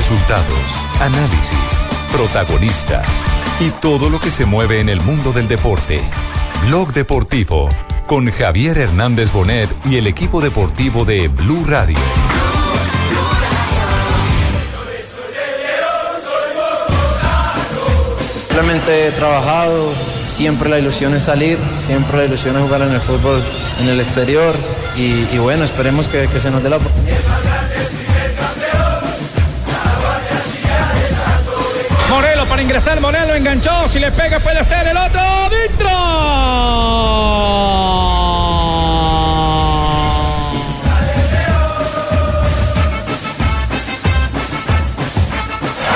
Resultados, análisis, protagonistas y todo lo que se mueve en el mundo del deporte. Blog Deportivo con Javier Hernández Bonet y el equipo deportivo de Blue Radio. Simplemente he trabajado, siempre la ilusión es salir, siempre la ilusión es jugar en el fútbol en el exterior y, bueno, esperemos que, que se nos dé la oportunidad. Para ingresar, Morelo enganchó, si le pega puede ser el otro,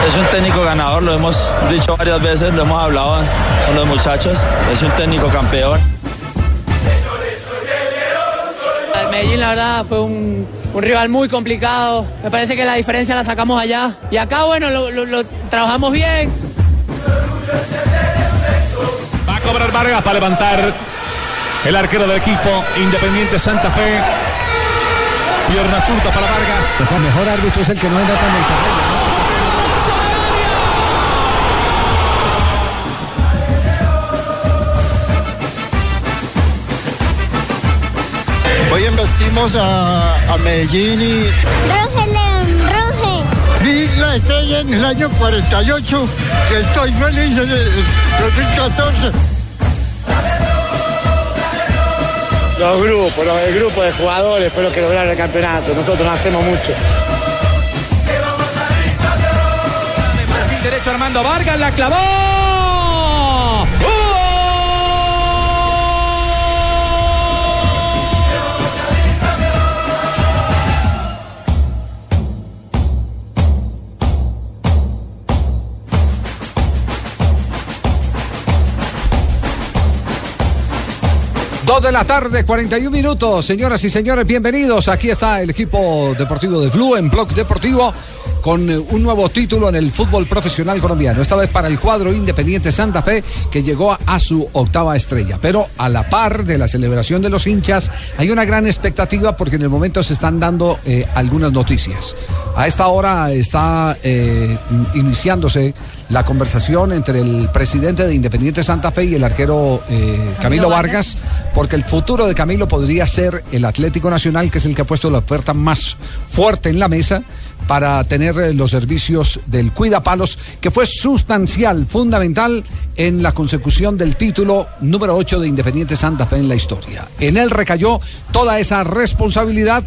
Es un técnico ganador, lo hemos dicho varias veces, lo hemos hablado con los muchachos. Es un técnico campeón. El Medellín, la verdad, fue un, un rival muy complicado. Me parece que la diferencia la sacamos allá. Y acá, bueno, lo, lo- lo trabajamos bien. Va a cobrar Vargas para levantar el arquero del equipo Independiente Santa Fe. Pierna zurda para Vargas. El mejor árbitro es el que no entra en el terreno. Hoy investimos a, a Medellín y Estrella en el año 48. Estoy feliz en el 2014. Los grupos, los- el grupo de jugadores fue lo que lograron el campeonato. Nosotros no hacemos mucho. Martín derecho Armando Vargas, la clavó. De la tarde, 41 minutos. Señoras y señores, bienvenidos. Aquí está el equipo deportivo de Blue en Blog Deportivo con eh, un nuevo título en el fútbol profesional colombiano. Esta vez para el cuadro Independiente Santa Fe que llegó a, a su octava estrella. Pero a la par de la celebración de los hinchas hay una gran expectativa porque en el momento se están dando eh, algunas noticias. A esta hora está eh, iniciándose la conversación entre el presidente de Independiente Santa Fe y el arquero eh, Camilo Vargas, porque el futuro de Camilo podría ser el Atlético Nacional, que es el que ha puesto la oferta más fuerte en la mesa para tener eh, los servicios del Cuidapalos, que fue sustancial, fundamental en la consecución del título número 8 de Independiente Santa Fe en la historia. En él recayó toda esa responsabilidad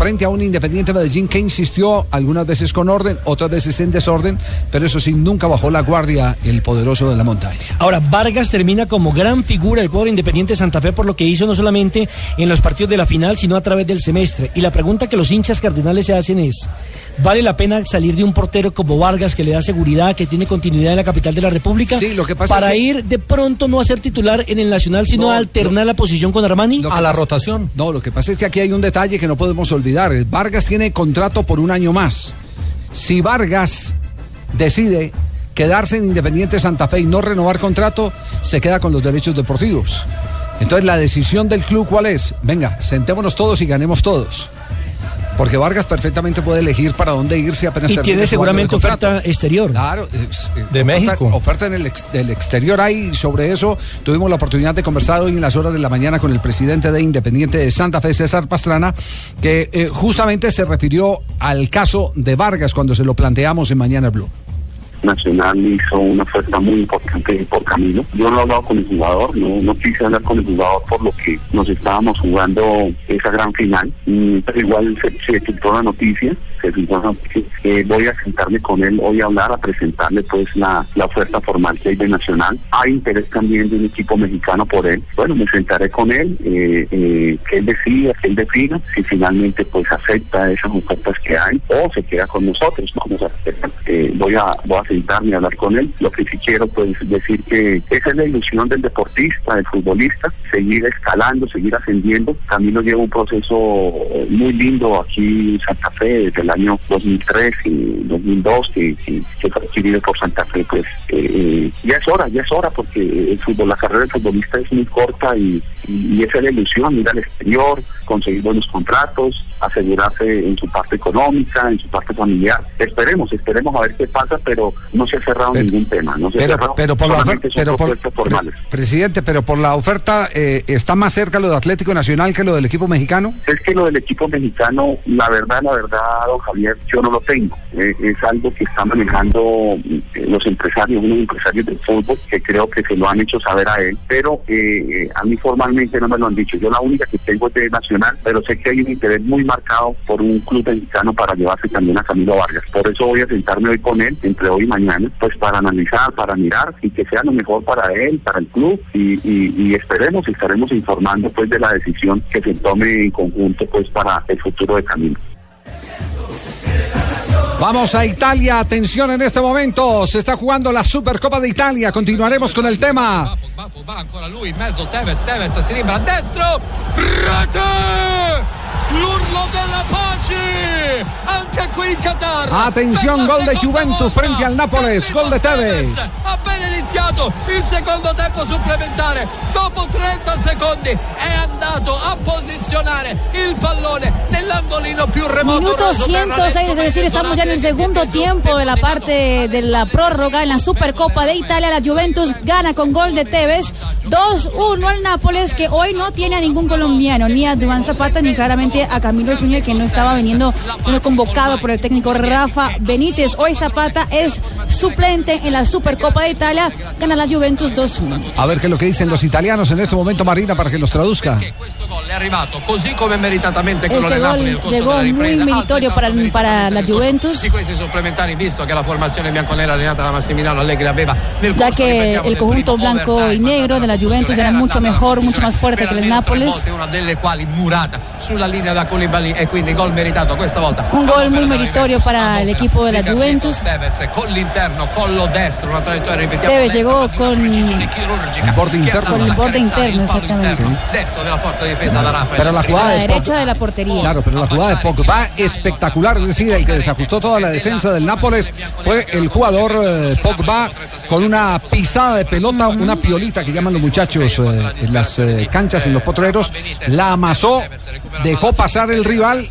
frente a un Independiente Medellín que insistió algunas veces con orden, otras veces en desorden, pero eso sí, nunca bajó la guardia el poderoso de la montaña. Ahora, Vargas termina como gran figura del cuadro Independiente Santa Fe por lo que hizo no solamente en los partidos de la final, sino a través del semestre. Y la pregunta que los hinchas cardinales se hacen es, ¿vale la pena salir de un portero como Vargas que le da seguridad, que tiene continuidad en la capital de la República? Sí, lo que pasa para es que- ir de pronto no a ser titular en el Nacional, sino No, a alternar la posición con Armani. Lo que pasa- No, lo que pasa es que aquí hay un detalle que no podemos olvidar. Vargas tiene contrato por un año más. Si Vargas decide quedarse en Independiente Santa Fe y no renovar contrato, se queda con los derechos deportivos. Entonces la decisión del club cuál es? Venga, sentémonos todos y ganemos todos. Porque Vargas perfectamente puede elegir para dónde irse apenas Y tiene seguramente oferta exterior. Claro, es- eh, De oferta- México. Oferta en el ex- del exterior hay y sobre eso tuvimos la oportunidad de conversar hoy en las horas de la mañana con el presidente de Independiente de Santa Fe, César Pastrana, que eh, justamente se refirió al caso de Vargas cuando se lo planteamos en Mañana Blue. Nacional hizo una oferta muy importante por Camilo. Yo no he hablado con el jugador, no, no quise hablar con el jugador por lo que nos estábamos jugando esa gran final. Mm, Pero igual se, se la noticia, se la. Eh, voy a sentarme con él hoy a hablar, a presentarle pues la, la oferta formal que hay de Nacional. Hay interés también de un equipo mexicano por él. Bueno, me sentaré con él, eh, eh, que él decida, que él defina si finalmente pues acepta esas ofertas que hay o se queda con nosotros. Vamos a eh, voy a voy a sentarme a hablar con él. Lo que sí quiero pues decir que esa es la ilusión del deportista, del futbolista, seguir escalando, seguir ascendiendo. Camilo lleva un proceso muy lindo aquí en Santa Fe desde el el año 2003 y 2002 que, que, que fue adquirido por Santa Fe, pues eh, ya es hora, ya es hora porque el fútbol, la carrera del futbolista es muy corta y, y, esa es la ilusión, ir al exterior, conseguir buenos contratos, asegurarse en su parte económica, en su parte familiar. Esperemos, esperemos a ver qué pasa, pero no se ha cerrado ningún tema, no se pero, ha cerrado, pero por la oferta, pero por, formales. pre- presidente, pero por la oferta eh, está más cerca lo de Atlético Nacional que lo del equipo mexicano. Es que lo del equipo mexicano, la verdad, la verdad, don Javier, yo no lo tengo. Eh, es algo que están manejando eh, los empresarios, unos empresarios del fútbol, que creo que se lo han hecho saber a él, pero eh, a mí formalmente no me lo han dicho. Yo la única que tengo es de Nacional, pero sé que hay un interés muy marcado por un club mexicano para llevarse también a Camilo Vargas. Por eso voy a sentarme hoy con él, entre hoy y mañana, pues para analizar, para mirar y que sea lo mejor para él, para el club y, y, y estaremos informando pues de la decisión que se tome en conjunto pues para el futuro de Camilo. Vamos a Italia, atención en este momento, se está jugando la Supercopa de Italia, continuaremos con el tema. Va ancora lui in mezzo Tevez, Tevez si libera destro, rete! L'urlo della pace! Anche qui in Qatar! La gol de seconda Juventus frente al Nápoles, gol de Tevez. Appena iniziato il secondo tempo supplementare, dopo 30 secondi è andato a posizionare il pallone nell'angolino più remoto. Minuto roso per la 106, es decir, estamos ya en el segundo tiempo de la parte de la prórroga en la Supercopa de Italia. La Juventus gana con gol de Tevez 2-1 al Nápoles, que hoy no tiene a ningún colombiano, ni a Duván Zapata, ni claramente a Camilo Zúñiga, que no estaba viniendo, siendo convocado por el técnico Rafa Benítez. Hoy Zapata es suplente en la Supercopa de Italia, gana la Juventus 2-1. A ver qué es lo que dicen los italianos en este momento, Marina, para que los traduzca. è arrivato così come meritatamente quello Este gol llegó muy meritorio para, para la Juventus. Ya que el conjunto blanco y negro de la Juventus era mucho mejor, mucho más fuerte que el Nápoles. una e quindi gol meritato questa volta. Un gol muy meritorio para el equipo de la Juventus. Tevez llegó con chirurgica. borde interno. Con el borde interno, exactamente. Pero la A jugada la de Pogba, derecha de la portería. claro, pero la jugada de Pogba espectacular, es decir, el que desajustó toda la defensa del Nápoles fue el jugador eh, Pogba con una pisada de pelota, una piolita que llaman los muchachos eh, en las eh, canchas, en los potreros, la amasó, dejó pasar el rival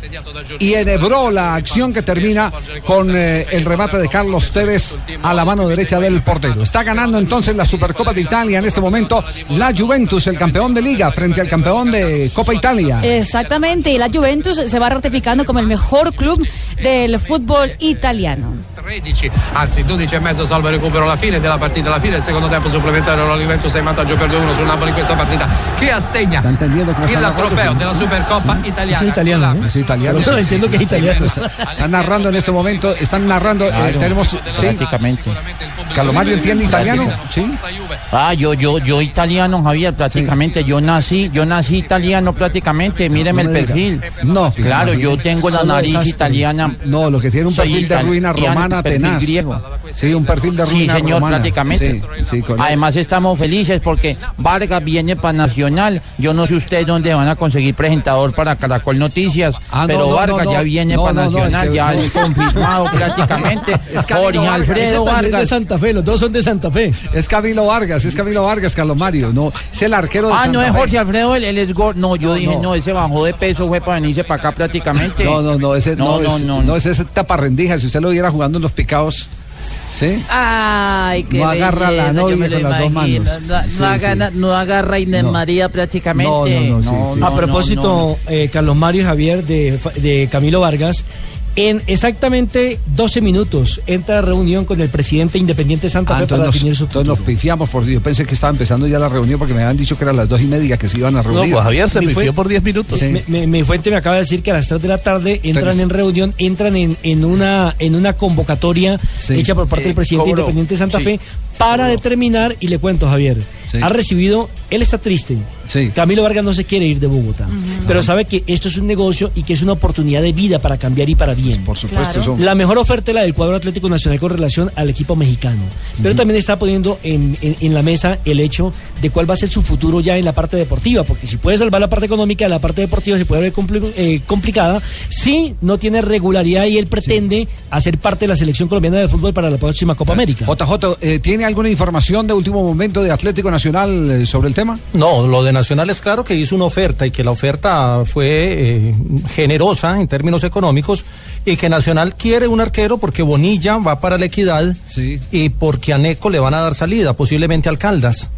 y enhebró la acción que termina con eh, el remate de Carlos Tevez a la mano derecha del portero. Está ganando entonces la Supercopa de Italia en este momento la Juventus, el campeón de liga, frente al campeón de Copa Italia. Exactamente, y la Juventus se va ratificando como el mejor club del fútbol italiano. 13, anzi 12 e mezzo salvo il recupero alla fine della partita, alla fine del secondo tempo supplementare la Juventus è in vantaggio per 2-1 sul Napoli in questa partita che assegna il trofeo della Supercoppa italiana. Es italiano, ¿no? Es italiano. Yo no entiendo que es italiano. Están narrando en este momento, están narrando, eh, tenemos, sí, prácticamente. Calomario entiende italiano, sí. Ah, yo, yo, yo italiano, Javier, prácticamente. Yo nací, yo nací italiano prácticamente. Míreme No el perfil. No, claro, yo tengo la nariz desastre. italiana. No, lo que tiene un perfil de ruina romana tenaz. griego. Sí, un perfil de Sí, ruina señor, romana. prácticamente. Sí, sí, con- Además estamos felices porque Vargas viene para Nacional. Yo no sé ustedes dónde van a conseguir presentador para Caracol Noticias, Ah, pero no, Vargas ya viene para Nacional, ya es confirmado prácticamente. Jorge Vargas. Alfredo es de Vargas. Santa Fe, los dos son de Santa Fe. Es Camilo Vargas, es Camilo Vargas, Carlos Mario, no, es el arquero de Ah, Santa no es Fe. Jorge Alfredo, él, él es gor- No, yo No, dije, no. no. ese bajó de peso, fue para venirse para acá prácticamente. No, no, no, ese no, No, no, es, no, no, ese es taparrendija, si usted lo viera jugando en los picados, ¿sí? Ay, qué No agarra la novia con las dos manos. No, Sí, no agarra, sí. no agarra a Inés No. María prácticamente. No, no, no, sí, sí. a propósito, eh, Carlos Mario y Javier de, de Camilo Vargas, en exactamente 12 minutos entra a reunión con el presidente independiente Santa Ah, Fe para entonces, definir nos, su entonces nos pifiamos, porque yo pensé que estaba empezando ya la reunión porque me habían dicho que eran las dos y media que se iban a reunir. Mi fue- por 10 minutos. Sí. Me- me- mi fuente me acaba de decir que a las 3 de la tarde entran Tres. en reunión, entran en, en una en una convocatoria Sí. hecha por parte Eh, del presidente cobró. independiente de Santa Sí. Fe para determinar, y le cuento Javier, ha recibido, él está triste. Camilo Vargas no se quiere ir de Bogotá, pero sabe que esto es un negocio y que es una oportunidad de vida para cambiar y para bien. Por supuesto. Claro. La mejor oferta es la del cuadro Atlético Nacional con relación al equipo mexicano, pero también está poniendo en, en- en la mesa el hecho de cuál va a ser su futuro ya en la parte deportiva, porque si puede salvar la parte económica, la parte deportiva se puede ver compli- eh, complicada si no tiene regularidad y él pretende hacer parte de la selección colombiana de fútbol para la próxima Copa América. JJ, eh, ¿tiene alguna información de último momento de Atlético Nacional eh, sobre el tema? No, lo de Nacional es claro que hizo una oferta y que la oferta fue eh, generosa en términos económicos y que Nacional quiere un arquero porque Bonilla va para la equidad y porque a Neco le van a dar salida, posiblemente Caldas.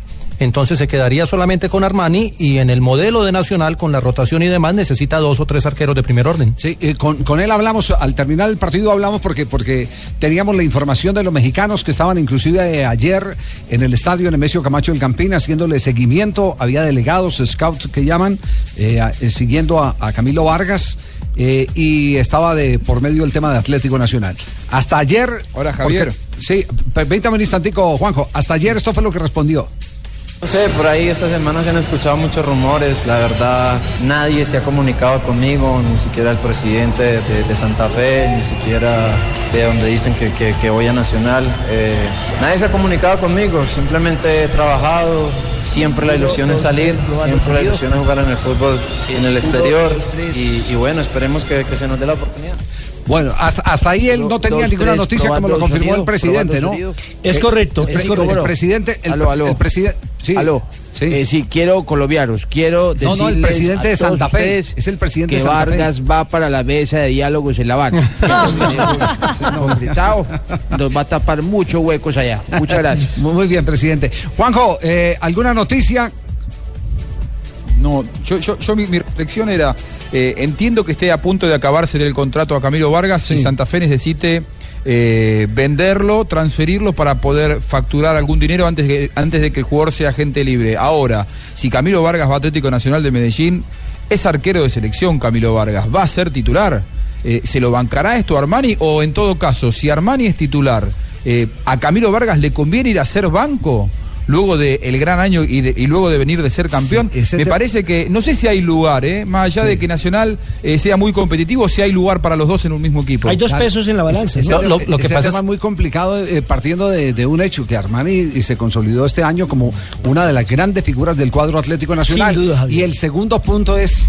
Entonces se quedaría solamente con Armani y en el modelo de Nacional, con la rotación y demás, necesita dos o tres arqueros de primer orden. Sí, eh, con, con él hablamos, al terminar el partido hablamos porque, porque teníamos la información de los mexicanos que estaban inclusive eh, ayer en el estadio Nemesio Camacho del Campín haciéndole seguimiento, había delegados, scouts que llaman, eh, a- siguiendo a, a Camilo Vargas. eh, y estaba de por medio del tema de Atlético Nacional. Hasta ayer. Hola, Javier. porque- sí, permítame un instantico, Juanjo. Hasta ayer esto fue lo que respondió. No sé, por ahí esta semana se han escuchado muchos rumores, la verdad nadie se ha comunicado conmigo, ni siquiera el presidente de, de Santa Fe, ni siquiera de donde dicen que, que- que voy a Nacional. Eh, nadie se ha comunicado conmigo, simplemente he trabajado, siempre la ilusión es salir, siempre la ilusión es jugar en el fútbol en el exterior y, y bueno, esperemos que, que se nos dé la oportunidad. Bueno, hasta, hasta ahí él no tenía dos, ninguna tres, noticia como lo confirmó el presidente, ¿no? sonido. Es Eh, correcto, es correcto. El presidente, el, Aló, aló. el presidente, sí. Aló. Eh, sí, quiero colombianos, quiero No, no, el decirles presidente de Santa Fe, es el presidente que de Santa Fe. Vargas va para la mesa de diálogos en La Habana. Nos va a tapar muchos huecos allá. Muchas gracias. Muy muy bien, presidente. Juanjo, eh, ¿alguna noticia? No, yo, yo, yo mi, mi reflexión era, eh, entiendo que esté a punto de acabarse el contrato a Camilo Vargas y Santa Fe necesite eh, venderlo, transferirlo para poder facturar algún dinero antes, que- antes de que el jugador sea agente libre. Ahora, si Camilo Vargas va a Atlético Nacional de Medellín, es arquero de selección Camilo Vargas, va a ser titular. Eh, ¿Se lo bancará esto a Armani o en todo caso, si Armani es titular, a Camilo Vargas le conviene ir a ser banco? Luego del gran año y, de- y luego de venir de ser campeón, me te- parece que no sé si hay lugar, ¿eh? más allá de que Nacional eh, sea muy competitivo, si hay lugar para los dos en un mismo equipo. Hay dos pesos en la balanza. ¿no? ese tema es muy complicado eh, partiendo de, de un hecho que Armani y se consolidó este año como una de las grandes figuras del cuadro Atlético Nacional. Sin duda, y el segundo punto es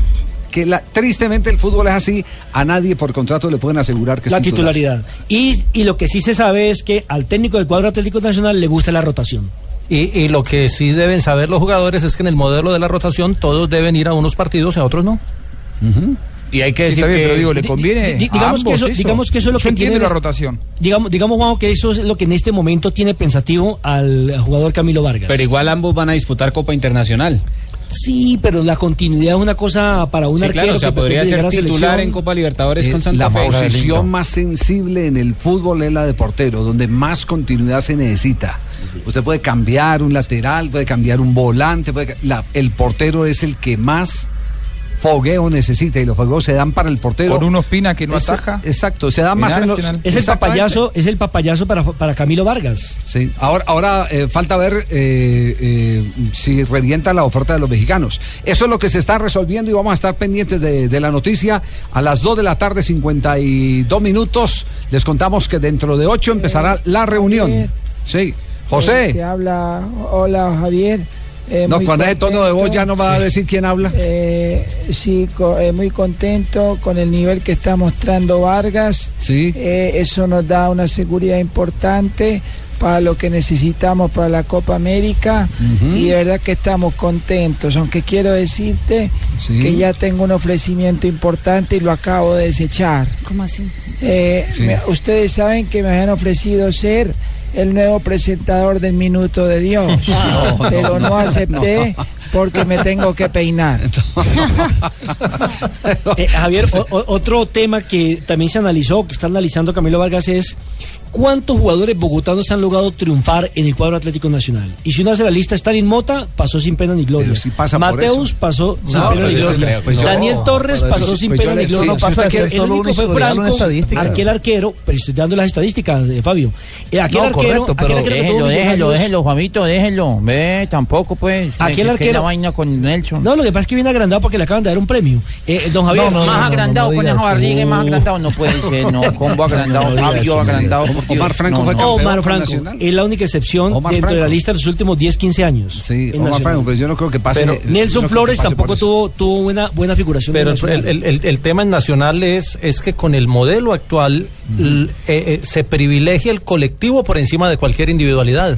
que la- tristemente el fútbol es así, a nadie por contrato le pueden asegurar que es la titular. titularidad. Y, y lo que sí se sabe es que al técnico del cuadro Atlético Nacional le gusta la rotación. Y, y lo que sí deben saber los jugadores es que en el modelo de la rotación todos deben ir a unos partidos y a otros no. Y hay que decir bien, que pero digo, le conviene di- di- a digamos, que eso, eso. digamos que eso es lo Yo que tiene la rotación. Digamos, digamos Juanjo, que eso es lo que en este momento tiene pensativo al jugador Camilo Vargas. Pero igual ambos van a disputar Copa Internacional. Sí, pero la continuidad es una cosa para un Sí, arquero claro, o sea, que podría ser titular en Copa Libertadores Eh, con Santa la Fe. posición más sensible en el fútbol es la de portero, donde más continuidad se necesita. Usted puede cambiar un lateral, puede cambiar un volante, puede la- el portero es el que más fogueo necesita y los fogueos se dan para el portero. Con un Ospina que no Es- ataja. Exacto, se da más en los. Es el papayazo, es el papayazo para, para Camilo Vargas. Sí, ahora, ahora eh, falta ver eh, eh, si revienta la oferta de los mexicanos. Eso es lo que se está resolviendo y vamos a estar pendientes de, de la noticia. A las 2 de la tarde, 52 minutos, les contamos que dentro de 8 empezará la reunión. Sí, Eh, José. te habla, hola Javier. Eh, No, muy con ese tono de voz contento. ya no va a decir quién habla. Eh, sí, co- eh, muy contento con el nivel que está mostrando Vargas. Sí. Eh, eso nos da una seguridad importante para lo que necesitamos para la Copa América y de verdad que estamos contentos, aunque quiero decirte Sí. que ya tengo un ofrecimiento importante y lo acabo de desechar. ¿Cómo así? Eh, Sí. me- ustedes saben que me habían ofrecido ser el nuevo presentador del Minuto de Dios, No, pero no, no, acepté no. porque me tengo que peinar. Eh, Javier, o- otro tema que también se analizó, que está analizando Camilo Vargas es ¿cuántos jugadores bogotanos han logrado triunfar en el cuadro Atlético Nacional? Y si uno hace la lista, Stalin Mota pasó sin pena ni gloria. Si pasa Mateus pasó sin No, pena ni gloria. yo- Daniel Torres pasó eso- sin pues pena ni gloria. no pasa ser el único fue Franco, aquel arquero, pero estoy dando las estadísticas, eh, Fabio. Eh, aquel No, arquero, correcto, aquel arquero déjelo, déjelo, déjelo, Fabito, déjelo. Ve, tampoco, pues. Aquel ¿Qué- qué es arquero- la vaina con Nelson. No, lo que pasa es que viene agrandado porque le acaban de dar un premio. Eh, don Javier, más agrandado con esa barriga y más agrandado no puede ser, no, combo agrandado, Fabio agrandado. Por Dios. Omar Franco No, fue no. campeón Omar Franco Nacional. es la única excepción Omar dentro de la lista de los últimos 10, 15 años. Sí, Omar Nacional. Franco, pues yo no creo que pase. Pero- Nelson Flores tampoco tuvo, tuvo buena, buena figuración. Pero en el, Nacional. el- el- el tema en Nacional es, es que con el modelo actual eh, eh, se privilegia el colectivo por encima de cualquier individualidad.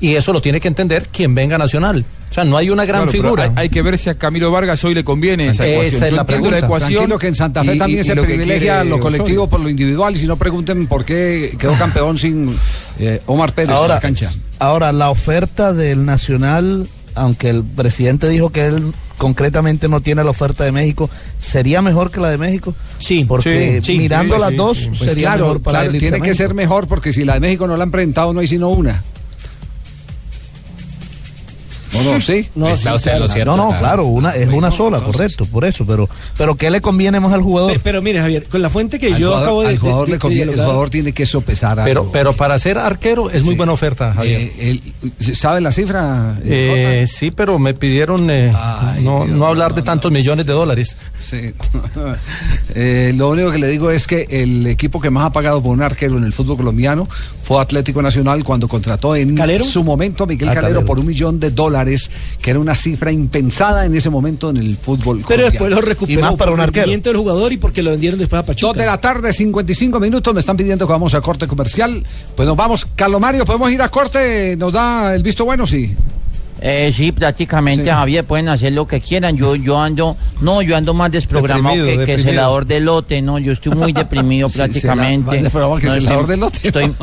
Y eso lo tiene que entender quien venga a Nacional. O sea, no hay una gran Claro, figura. Hay, hay que ver si a Camilo Vargas hoy le conviene esa Esa ecuación. es Yo la pregunta. ecuación Tranquilo que en Santa Fe y- también y- se y lo privilegia quiere lo colectivo Osorio. por lo individual y si no pregunten por qué quedó campeón sin eh, Omar Pérez en Ahora, la cancha. ahora, la oferta del Nacional, aunque el presidente dijo que él concretamente no tiene la oferta de México, ¿sería mejor que la de México? Sí. Porque Sí, mirando sí, las sí, dos, sí. Pues sería claro, mejor para claro, él tiene que México. ser mejor porque si la de México no la han presentado no hay sino una. ¿O no? ¿Sí? No, sí, claro. no, no, claro, una, es una sola, correcto, por eso, pero, pero ¿qué le conviene más al jugador? Pe- Pero mire, Javier, con la fuente que Al yo jugador- acabo de. al jugador de- le de conviene- el jugador tiene que sopesar Pero, algo. pero para ser arquero es muy buena oferta, Javier. Eh, el- ¿Sabe la cifra? Eh, sí, pero me pidieron eh, no, no hablar de tantos millones de dólares. Sí. Eh, lo único que le digo es que el equipo que más ha pagado por un arquero en el fútbol colombiano fue Atlético Nacional cuando contrató en ¿Calero? su momento a Miguel Ah, Calero, Calero. por un millón de dólares, que era una cifra impensada en ese momento en el fútbol Pero colombiano. después lo recuperó por el rendimiento del jugador y porque lo vendieron después a Pachuca. Dos de la tarde, 55 minutos. Me están pidiendo que vamos a corte comercial. Pues nos vamos. Calomario, ¿podemos ir a corte? ¿Nos da el visto bueno? Sí. Eh, sí, prácticamente, Sí. Javier, pueden hacer lo que quieran. Yo, yo ando, no, yo ando más desprogramado Deprimido, que, que deprimido. celador de lote, no, yo estoy muy deprimido Sí, prácticamente. cela- más desprogramado que No, celador estoy, de lote. Estoy,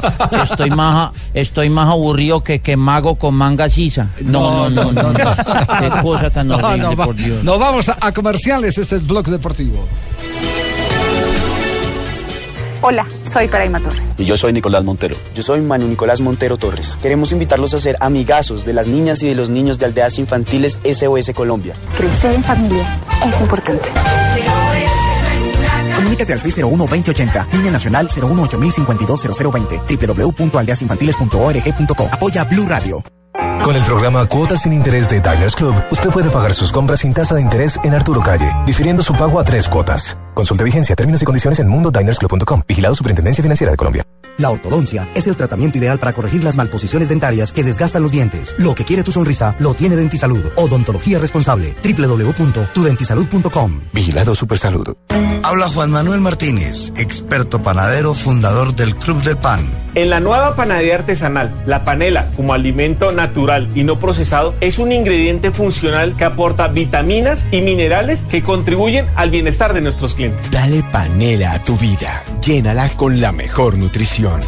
estoy más, estoy más aburrido que, que mago con manga sisa. No, no, no, no. Qué cosa tan No, horrible, no, por Dios. Nos vamos a, a comerciales. Este es Blog Deportivo. Hola, soy Caraima Torres. Y yo soy Nicolás Montero. Yo soy Manu Nicolás Montero Torres. Queremos invitarlos a ser amigazos de las niñas y de los niños de aldeas infantiles SOS Colombia. Crecer en familia es importante. Comunícate al 601-2080, línea nacional 018-052-0020, www.aldeasinfantiles.org.co. Apoya Blue Radio. Con el programa Cuotas sin Interés de Diners Club, usted puede pagar sus compras sin tasa de interés en Arturo Calle, difiriendo su pago a tres cuotas. Consulte vigencia, términos y condiciones en mundodinersclub.com. Vigilado Superintendencia Financiera de Colombia. La ortodoncia es el tratamiento ideal para corregir las malposiciones dentarias que desgastan los dientes. Lo que quiere tu sonrisa lo tiene Dentisalud. Odontología responsable. www.tudentisalud.com. Vigilado Supersalud. Habla Juan Manuel Martínez, experto panadero, fundador del Club del Pan. En la nueva panadería artesanal, la panela, como alimento natural y no procesado, es un ingrediente funcional que aporta vitaminas y minerales que contribuyen al bienestar de nuestros clientes. Dale panela a tu vida. Llénala con la mejor nutrición.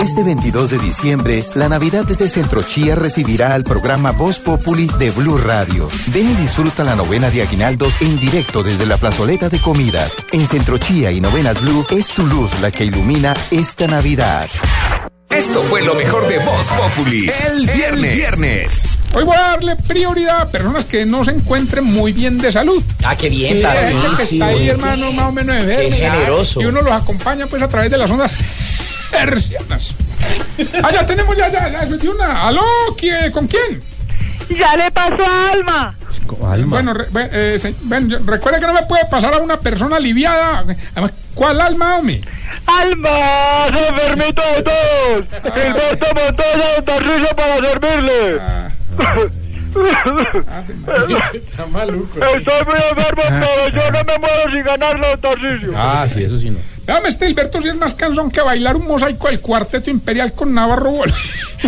Este 22 de diciembre, la Navidad desde Centro Chía recibirá al programa Voz Populi de Blue Radio. Ven y disfruta la novena de Aguinaldos en directo desde la plazoleta de comidas. En Centro Chía y Novenas Blue es tu luz la que ilumina esta Navidad. Esto fue lo mejor de Voz Populi. El viernes. viernes. Hoy voy a darle prioridad a personas que no se encuentren muy bien de salud. Ah, qué bien, Sí, gente que está ahí, hermano, más o menos enfermo. generoso. Y uno los acompaña pues a través de las ondas hercianas. Ah, ya tenemos ya, ya, ya, de una. ¿Aló? ¿Quién- ¿Con quién? Ya le pasó a Alma. Bueno, re- ven, eh, se- ven, yo- recuerda que no me puede pasar a una persona aliviada. Además, ¿cuál alma, hombre? ¡Alma! ¡Se enfermito de todos! ¡Gilberto Montoya de Tarcillo para servirle! Está maluco. Estoy muy enfermo, pero yo no me muero sin ganarlo, Tarcillo. Ah, sí, eso sí no. Déjame este Hilberto si es más cansón que bailar un mosaico del cuarteto imperial con Navarro Bol.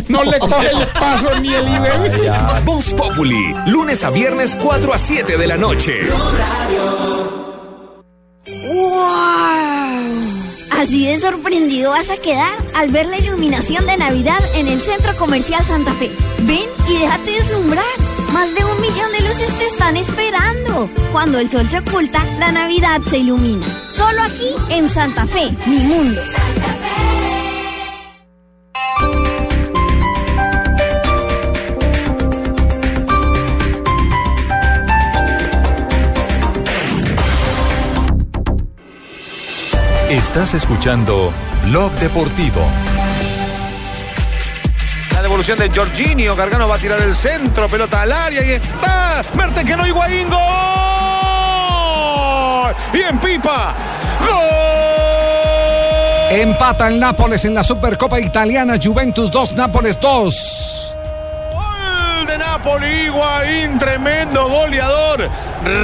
No le coge el paso ni el IBE. Voz Populi, lunes a viernes 4 a 7 de la noche. Así de sorprendido vas a quedar al ver la iluminación de Navidad en el Centro Comercial Santa Fe. Ven y déjate deslumbrar. Más de un millón de luces te están esperando. Cuando el sol se oculta, la Navidad se ilumina. Solo aquí en Santa Fe, mi mundo. Estás escuchando Blog Deportivo. La devolución de Jorginho. Gargano va a tirar el centro. Pelota al área. Y está. Merten que no Higuaín. ¡Gol! Y en pipa. ¡Gol! Empata el Nápoles en la Supercopa Italiana. Juventus 2, Nápoles 2. Gol de Napoli. Higuaín. Tremendo goleador.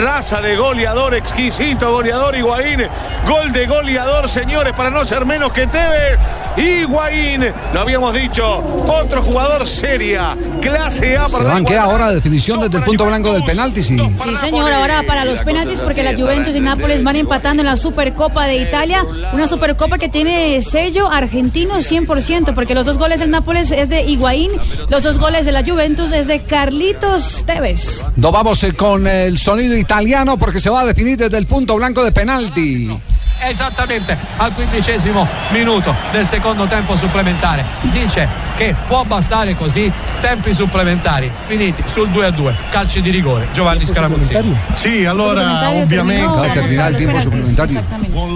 Raza de goleador. Exquisito goleador Higuaín. Gol de goleador, señores, para no ser menos que Tevez. Higuaín, lo habíamos dicho, otro jugador seria, clase A Se para la banquea ahora definición desde el punto blanco del penalti, sí. Sí, señor, ahora para los penaltis porque la Juventus y Nápoles van empatando en la Supercopa de Italia, una Supercopa que tiene sello argentino 100%, porque los dos goles del Nápoles es de Higuaín, los dos goles de la Juventus es de Carlitos Tevez. Nos vamos eh, con el sonido italiano porque se va a definir desde el punto blanco de penalti. Esattamente al quindicesimo minuto del secondo tempo supplementare. Dice che può bastare così tempi supplementari finiti sul 2 a 2, calci di rigore. Giovanni Scaramuzzini. Sì, allora Al terminar el tiempo suplementario.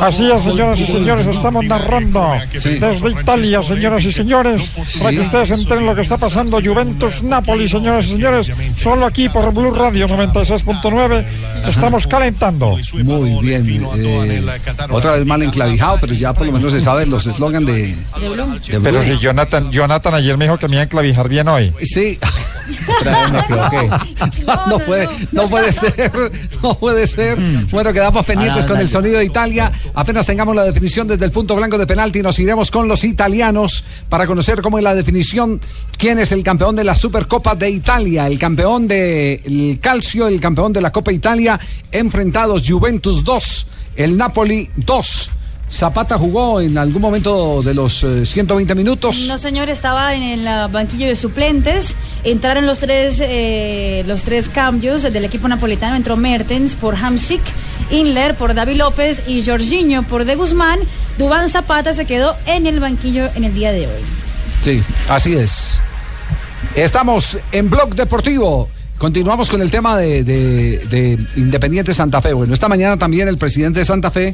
Así es, señoras y señores, estamos narrando desde Italia, señoras y señores, para que ustedes enteren lo que está pasando. Juventus Napoli, señoras y señores, solo aquí por Blue Radio 96.9 estamos calentando. Muy bien. eh, otra vez mal enclavijado, pero ya por lo menos se saben los eslogan de, de Pero si Jonathan, Jonathan ayer me dijo que me iba a clavijar bien hoy. Sí. Otra vez me equivoqué. No, no puede, no puede ser, no puede ser. Bueno, quedamos pendientes Ah, con el sonido de Italia. Apenas tengamos la definición desde el punto blanco de penalti, nos iremos con los italianos para conocer cómo es la definición, quién es el campeón de la Supercopa de Italia, el campeón del calcio, el campeón de la Copa Italia, enfrentados Juventus 2, el Napoli 2. Zapata jugó en algún momento de los eh, 120 minutos. No, señor, estaba en el ah, banquillo de suplentes. Entraron los tres, eh, los tres cambios del equipo napolitano. Entró Mertens por Hamsik, Inler por David López y Jorginho por De Guzmán. Dubán Zapata se quedó en el banquillo en el día de hoy. Sí, así es. Estamos en Blog Deportivo. Continuamos con el tema de, de- de Independiente Santa Fe. Bueno, esta mañana también el presidente de Santa Fe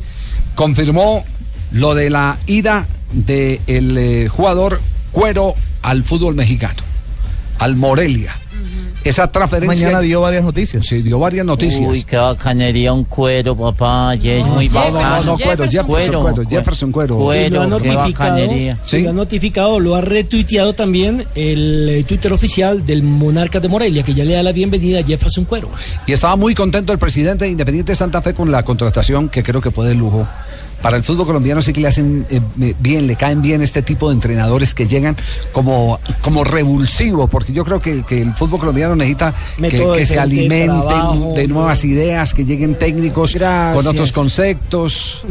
confirmó lo de la ida del eh, jugador Cuero al fútbol mexicano, al Morelia. Esa transferencia. Mañana dio varias noticias. Sí, dio varias noticias. Uy, qué bacanería un cuero, papá. Ya es muy no, no, bacano. no, cuero, Jefferson Cuero, Jefferson Cuero. Lo ha Cuero, qué notificado, lo ha notificado, lo ha retuiteado también el eh, Twitter oficial del Monarca de Morelia, que ya le da la bienvenida a Jefferson Cuero. Y estaba muy contento el presidente de Independiente Santa Fe con la contratación, que creo que fue de lujo. Para el fútbol colombiano sí que le hacen eh, bien, le caen bien este tipo de entrenadores que llegan como, como revulsivo, porque yo creo que, que el fútbol colombiano necesita que, Método que se alimenten trabajo, de nuevas ideas, que lleguen técnicos con Gracias. otros conceptos.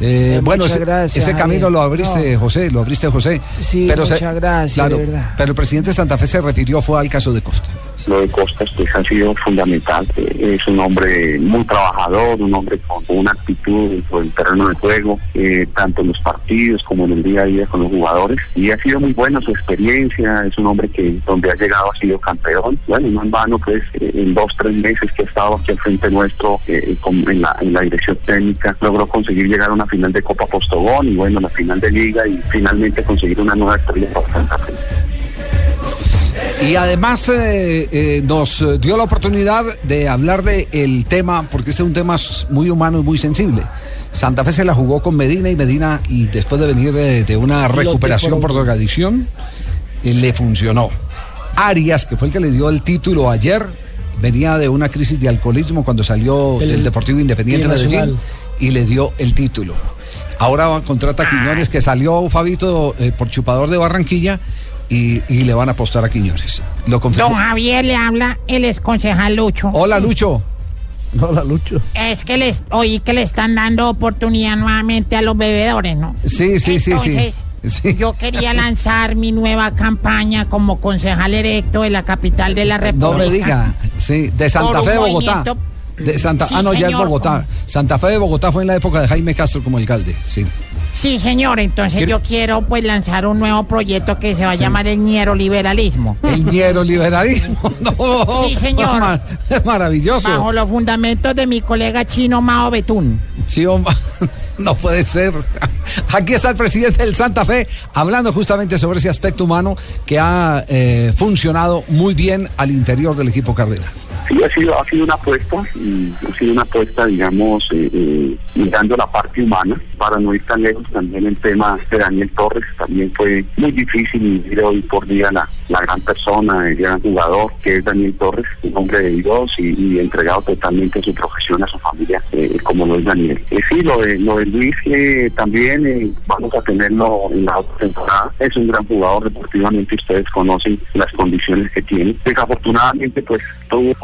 Eh, Eh, bueno, ese, gracias, ese camino lo abriste, No. José, lo abriste, José. Sí, se- muchas gracias, claro, de verdad. Pero el presidente de Santa Fe se refirió fue al caso de Costa. Lo de Costas pues, ha sido fundamental. Eh, Es un hombre muy trabajador, un hombre con una actitud dentro del terreno de juego, eh, tanto en los partidos como en el día a día con los jugadores. Y ha sido muy buena su experiencia. Es un hombre que donde ha llegado ha sido campeón. Bueno, no en vano, pues eh, en dos, tres meses que ha estado aquí al frente nuestro eh, con- en, la, dirección técnica, logró conseguir llegar a una final de Copa Postobón y bueno, la final de Liga y finalmente conseguir una nueva estrella para. Y además eh, eh, nos dio la oportunidad de hablar de el tema, porque este es un tema muy humano y muy sensible. Santa Fe se la jugó con Medina y Medina, y después de venir de, de una recuperación por drogadicción, eh, le funcionó. Arias, que fue el que le dio el título ayer, venía de una crisis de alcoholismo cuando salió Del- del, Deportivo Independiente de del Medellín y le dio el título. Ahora contrata a Quiñones, que salió Fabito eh, por chupador de Barranquilla y, y le van a apostar a Quiñones. Lo confirmó. Don Javier le habla el exconcejal Lucho. Hola, Lucho. Hola, Lucho. Es que les oí que le están dando oportunidad nuevamente a los bebedores, ¿no? Sí, sí, sí, sí. Entonces, Sí. Yo quería lanzar mi nueva campaña como concejal electo de la capital de la República. No me diga. Sí, de Santa Fe de Bogotá. movimiento- De Santa, Sí, ah, no, ya es Bogotá. Santa Fe de Bogotá fue en la época de Jaime Castro como alcalde. Sí. Sí, señor. Entonces ¿Quiere- yo quiero pues lanzar un nuevo proyecto que se va a Sí. llamar el Liberalismo. El liberalismo. No, Sí, señor. Mar- maravilloso. Bajo los fundamentos de mi colega chino Mao Betún. Sí, hombre, no puede ser. Aquí está el presidente del Santa Fe hablando justamente sobre ese aspecto humano que ha eh, funcionado muy bien al interior del equipo cardenal. Sí, ha sido, ha sido una apuesta, y ha sido una apuesta, digamos, eh, eh, mirando la parte humana, para no ir tan lejos, también el tema de Daniel Torres, también fue muy difícil vivir hoy por día la, la gran persona, el gran jugador que es Daniel Torres, un hombre de Dios y, entregado totalmente a su profesión, a su familia, eh, como lo es Daniel. Sí, lo de, lo de Luis eh, también eh, vamos a tenerlo en la otra temporada, es un gran jugador, deportivamente ustedes conocen las condiciones que tiene. Desafortunadamente, pues tuvo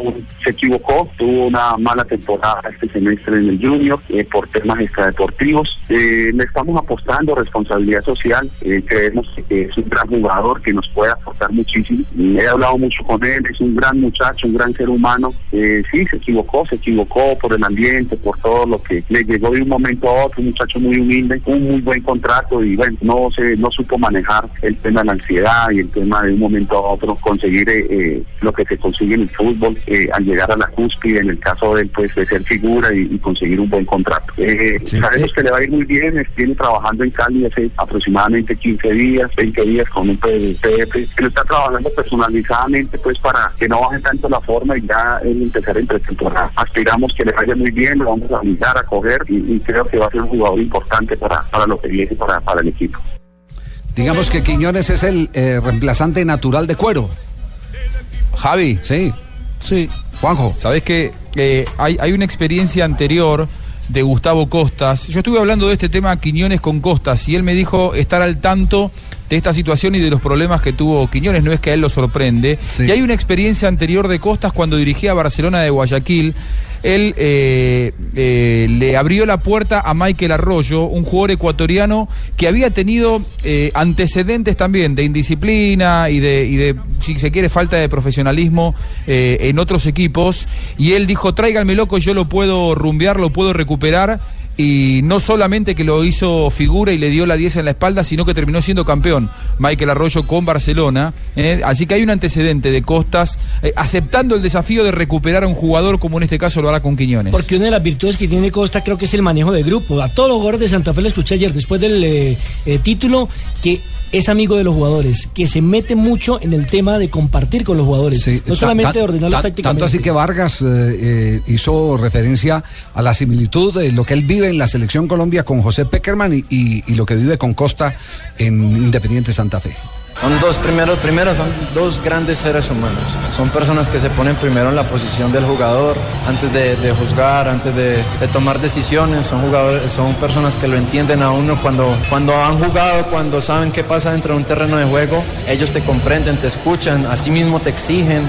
se equivocó, tuvo una mala temporada este semestre en el Junior eh, por temas extradeportivos. Eh, le estamos apostando responsabilidad social, eh, creemos que es un gran jugador que nos puede aportar muchísimo. He hablado mucho con él, es un gran muchacho, un gran ser humano. Eh, sí, se equivocó, se equivocó por el ambiente, por todo lo que le llegó de un momento a otro, un muchacho muy humilde, un muy buen contrato y bueno, no se no supo manejar el tema de la ansiedad y el tema de un momento a otro conseguir eh, eh, lo que se consigue en el fútbol eh, al llegar a la cúspide, en el caso de él, pues de ser figura y, y conseguir un buen contrato. Eh, Sabemos que le va a ir muy bien, viene trabajando en Cali hace aproximadamente 15 días, 20 días con un PDF, que lo está trabajando personalizadamente pues para que no baje tanto la forma y ya él empezar en pretemporada. Aspiramos que le vaya muy bien, lo vamos a obligar a coger y, y creo que va a ser un jugador importante para, para lo que viene para, para el equipo. Digamos que Quiñones es el eh, reemplazante natural de Cuero. Javi. Sí. Sí. Juanjo. Sabes que eh, hay, hay una experiencia anterior de Gustavo Costas. Yo estuve hablando de este tema Quiñones con Costas y él me dijo estar al tanto de esta situación y de los problemas que tuvo Quiñones. No es que a él lo sorprende. Y hay una experiencia anterior de Costas cuando dirigía a Barcelona de Guayaquil. Él eh, eh, le abrió la puerta a Michael Arroyo, un jugador ecuatoriano que había tenido eh, antecedentes también de indisciplina y de, y de, si se quiere, falta de profesionalismo en otros equipos. Y él dijo, tráiganme loco, yo lo puedo rumbear, lo puedo recuperar. Y no solamente que lo hizo figura y le dio la 10 en la espalda, sino que terminó siendo campeón Michael Arroyo con Barcelona. ¿eh? Así que hay un antecedente de Costas eh, aceptando el desafío de recuperar a un jugador como en este caso lo hará con Quiñones. Porque una de las virtudes que tiene Costa creo que es el manejo de grupo. A todos los jugadores de Santa Fe le escuché ayer después del eh, título que es amigo de los jugadores, que se mete mucho en el tema de compartir con los jugadores. no solamente de ordenarlos tácticamente. Tanto así que Vargas eh, eh, hizo referencia a la similitud de lo que él vive en la selección Colombia con José Peckerman y, y- y lo que vive con Costa en Independiente Santa Fe. Son dos primeros, primero son dos grandes seres humanos. Son personas que se ponen primero en la posición del jugador antes de, juzgar, antes de, de tomar decisiones. Son jugadores, son personas que lo entienden a uno cuando, cuando han jugado, cuando saben qué pasa dentro de un terreno de juego. Ellos te comprenden, te escuchan, así mismo te exigen.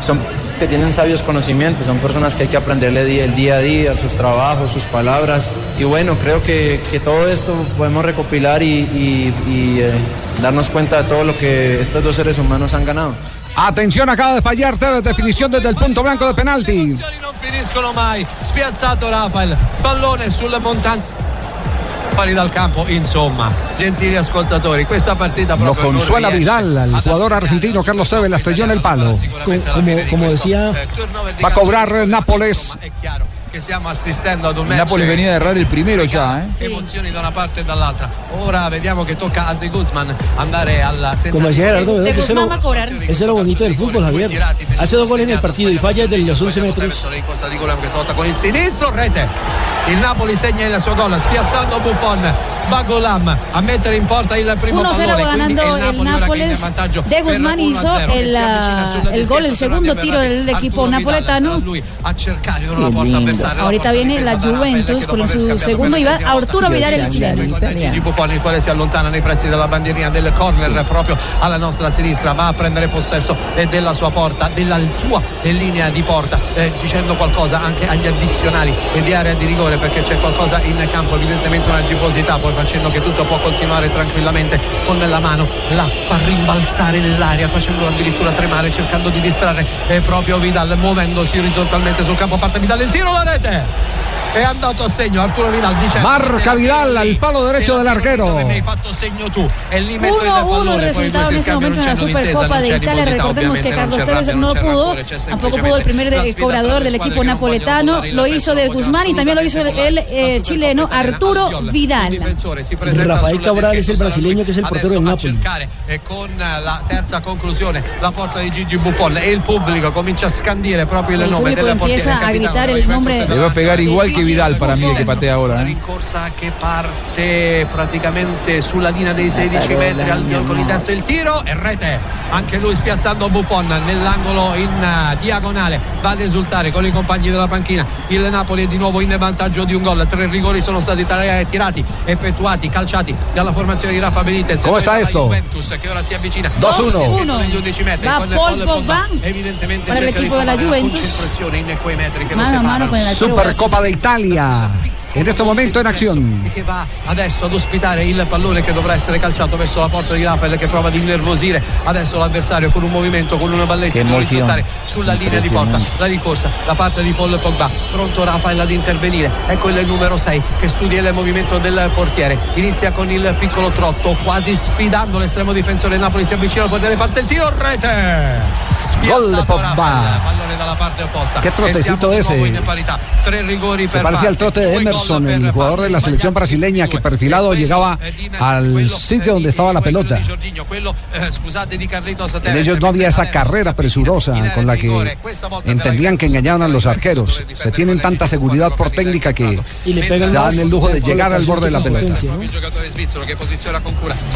Son que tienen sabios conocimientos, son personas que hay que aprenderle di- el día a día, sus trabajos, sus palabras. Y bueno, creo que, que todo esto podemos recopilar y, y- y, eh, darnos cuenta de todo lo que estos dos seres humanos han ganado. Atención, acaba de fallar Tevez, definición desde el punto blanco de penalti. non finiscono mai. Spiazzato Rafael, pallone sulle montagne. Fuori dal campo, insomma, gentili ascoltatori, questa partita Lo consuela Vidal, al ad jugador argentino Carlos Tevez, la estrelló en el palo. Como, como decía, Va a cobrar Nápoles. Che stiamo assistendo ad un match Napoli venía a errar el primero ya, ¿eh? emozioni da una parte e dall'altra ora vediamo che tocca a De Guzman andare al como decía Gerardo De que eso Guzmán lo- va eso es lo bonito del fútbol, Javier. Hace dos goles en el partido y falla desde los 11 metros. con il sinistro rete Il Napoli segna il suo gol spiazzando Buffon. Bagolam a mettere in porta il primo 1-0 pallone. quindi ganando el Napoli ora che è in Nápoles. vantaggio De Guzmán 1-0, hizo el, ah, el gol, el segundo tiro del equipo napoletano. a cercare ora la porta avversaria. Ahorita viene la Juventus con su segundo y va Arturo Vidal el chileno. di Buffon il quale si allontana nei pressi della bandierina del corner proprio alla nostra sinistra va a prendere possesso eh, della sua porta della sua eh, linea di porta eh, dicendo qualcosa anche agli addizionali e di area di rigore perché c'è qualcosa in campo evidentemente una gibosità poi facendo che tutto può continuare tranquillamente con la mano la fa rimbalzare nell'aria facendolo addirittura tremare cercando di distrarre eh, proprio Vidal muovendosi orizzontalmente sul campo. Parte Vidal il tiro la rete è andato a segno Arturo Vidal dice Marca Vidal al palo derecho del arquero. mi hai fatto segno tu e lì metto il 1-1 el pallone poi i due resultado si en este scambiano momento un en la Supercopa de Italia. Recordemos que Carlos Tevez no pudo, tampoco pudo el primer cobrador del equipo napoletano, lo hizo de Guzmán y también lo hizo el eh, chileno Arturo Vidal. Rafael Cabral es el brasileño que es el portero del Napoli. e con la terza conclusione la porta di Gigi Buffon e il pubblico comincia a scandire proprio il nome del portiere empieza a gritar el nombre Le va a pegar de igual que Gigi Vidal para mí el que patea ahora. ¿eh? rincorsa che parte praticamente sulla linea dei 16 metri al con il destro il tiro e rete. Anche lui spiazzando Buffon nell'angolo in eh, diagonale. Va ad esultare con i compagni della panchina. Il Napoli è di nuovo in vantaggio di un gol. Tre rigori sono stati tirati effettuati calciati dalla formazione di Rafa Benitez. ¿Cómo está La esto? Juventus che ora si avvicina 2-1. negli 11 metri. Va Paul Pogba? evidentemente cerca di la trovare la Juventus. concentrazione in quei metri che lo Mano mano separano. con el Supercopa de Italia. En este momento en acción. che va adesso ad ospitare il pallone che dovrà essere calciato verso la porta di Rafael che prova ad innervosire adesso l'avversario con un movimento con una balletta Che risultare sulla linea di porta. La ricorsa da parte di Paul Pogba. Pronto Rafael ad intervenire. Ecco il numero 6 che studia il movimento del portiere. Inizia con il piccolo trotto quasi sfidando l'estremo difensore. Napoli si avvicina al portiere parte il tiro rete. Gol Pogba. Rafael, pallone dalla parte opposta. E di nuovo ese. in parità. Tre rigori Se per parecía al parte. trote de Emerson, per el jugador de la selección brasileña que perfilado llegaba al sitio donde estaba la pelota. En ellos no había esa carrera presurosa con la que entendían que engañaban a los arqueros. Se tienen tanta seguridad por técnica que se dan el lujo de llegar al borde de la pelota.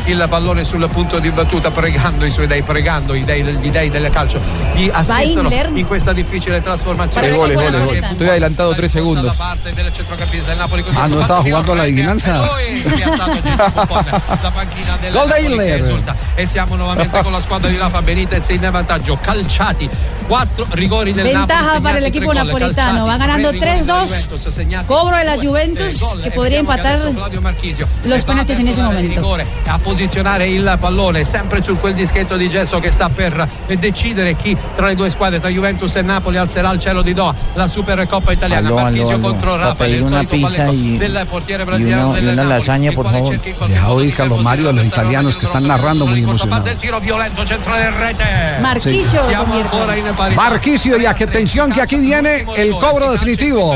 il pallone sul punto di battuta pregando i suoi dei pregando i dei, gli dei del calcio di assistono in questa difficile trasformazione. Estoy adelantado tres segundos. Napoli Ah, no estaba jugando la adivinanza. Gol de Inler. e siamo nuovamente con la squadra di Rafa Benitez in vantaggio calciati quattro rigori del Napoli Ventaja segnati, para el equipo napolitano. Va ganando tre rigori della 3-2. Juventus segnati, Cobro de la Juventus eh, gol. que E podría empatar los penaltis en ese momento. rigore a posizionare il pallone sempre su quel dischetto di gesso che sta per decidere chi tra le due squadre tra Juventus e Napoli alzerà al cielo di Doha la Supercoppa italiana aló, Marchisio aló. contro Para Rafael il una solito pizza y, del portiere y brasiliano uno- del y una Napoli, lasaña, por favor. Deja oír Carlos Mario a los italianos que están narrando muy emocionados. Marquillo Marquisio y atención que aquí viene el cobro definitivo.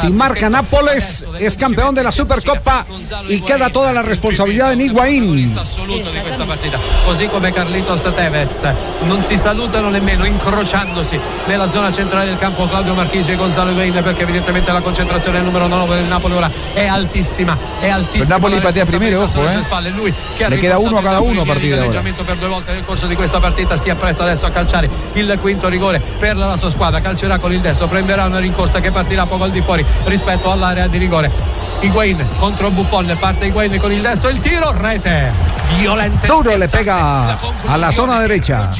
Si marca Nápoles es campeón de la Supercopa y queda toda la responsabilidad en Higuaín. assoluto di questa partita così come Carlitos Tevez non si salutano nemmeno incrociandosi nella zona centrale del campo Claudio Marchisio e Gonzalo Higuain perché evidentemente la concentrazione del numero 9 del Napoli ora è altissima è altissima Napoli patea primero, ojo, eh. spalle lui che ha Le queda uno a cada uno a il partir de ahora. galleggiamento per due volte nel corso di questa partita si appresta adesso a calciare il quinto rigore per la sua squadra. Calcerà con il destro prenderà una rincorsa che partirà poco al di fuori rispetto all'area di rigore. Higuain contro Buffon parte Higuain con il destro il tiro rete Duro le pega a la zona derecha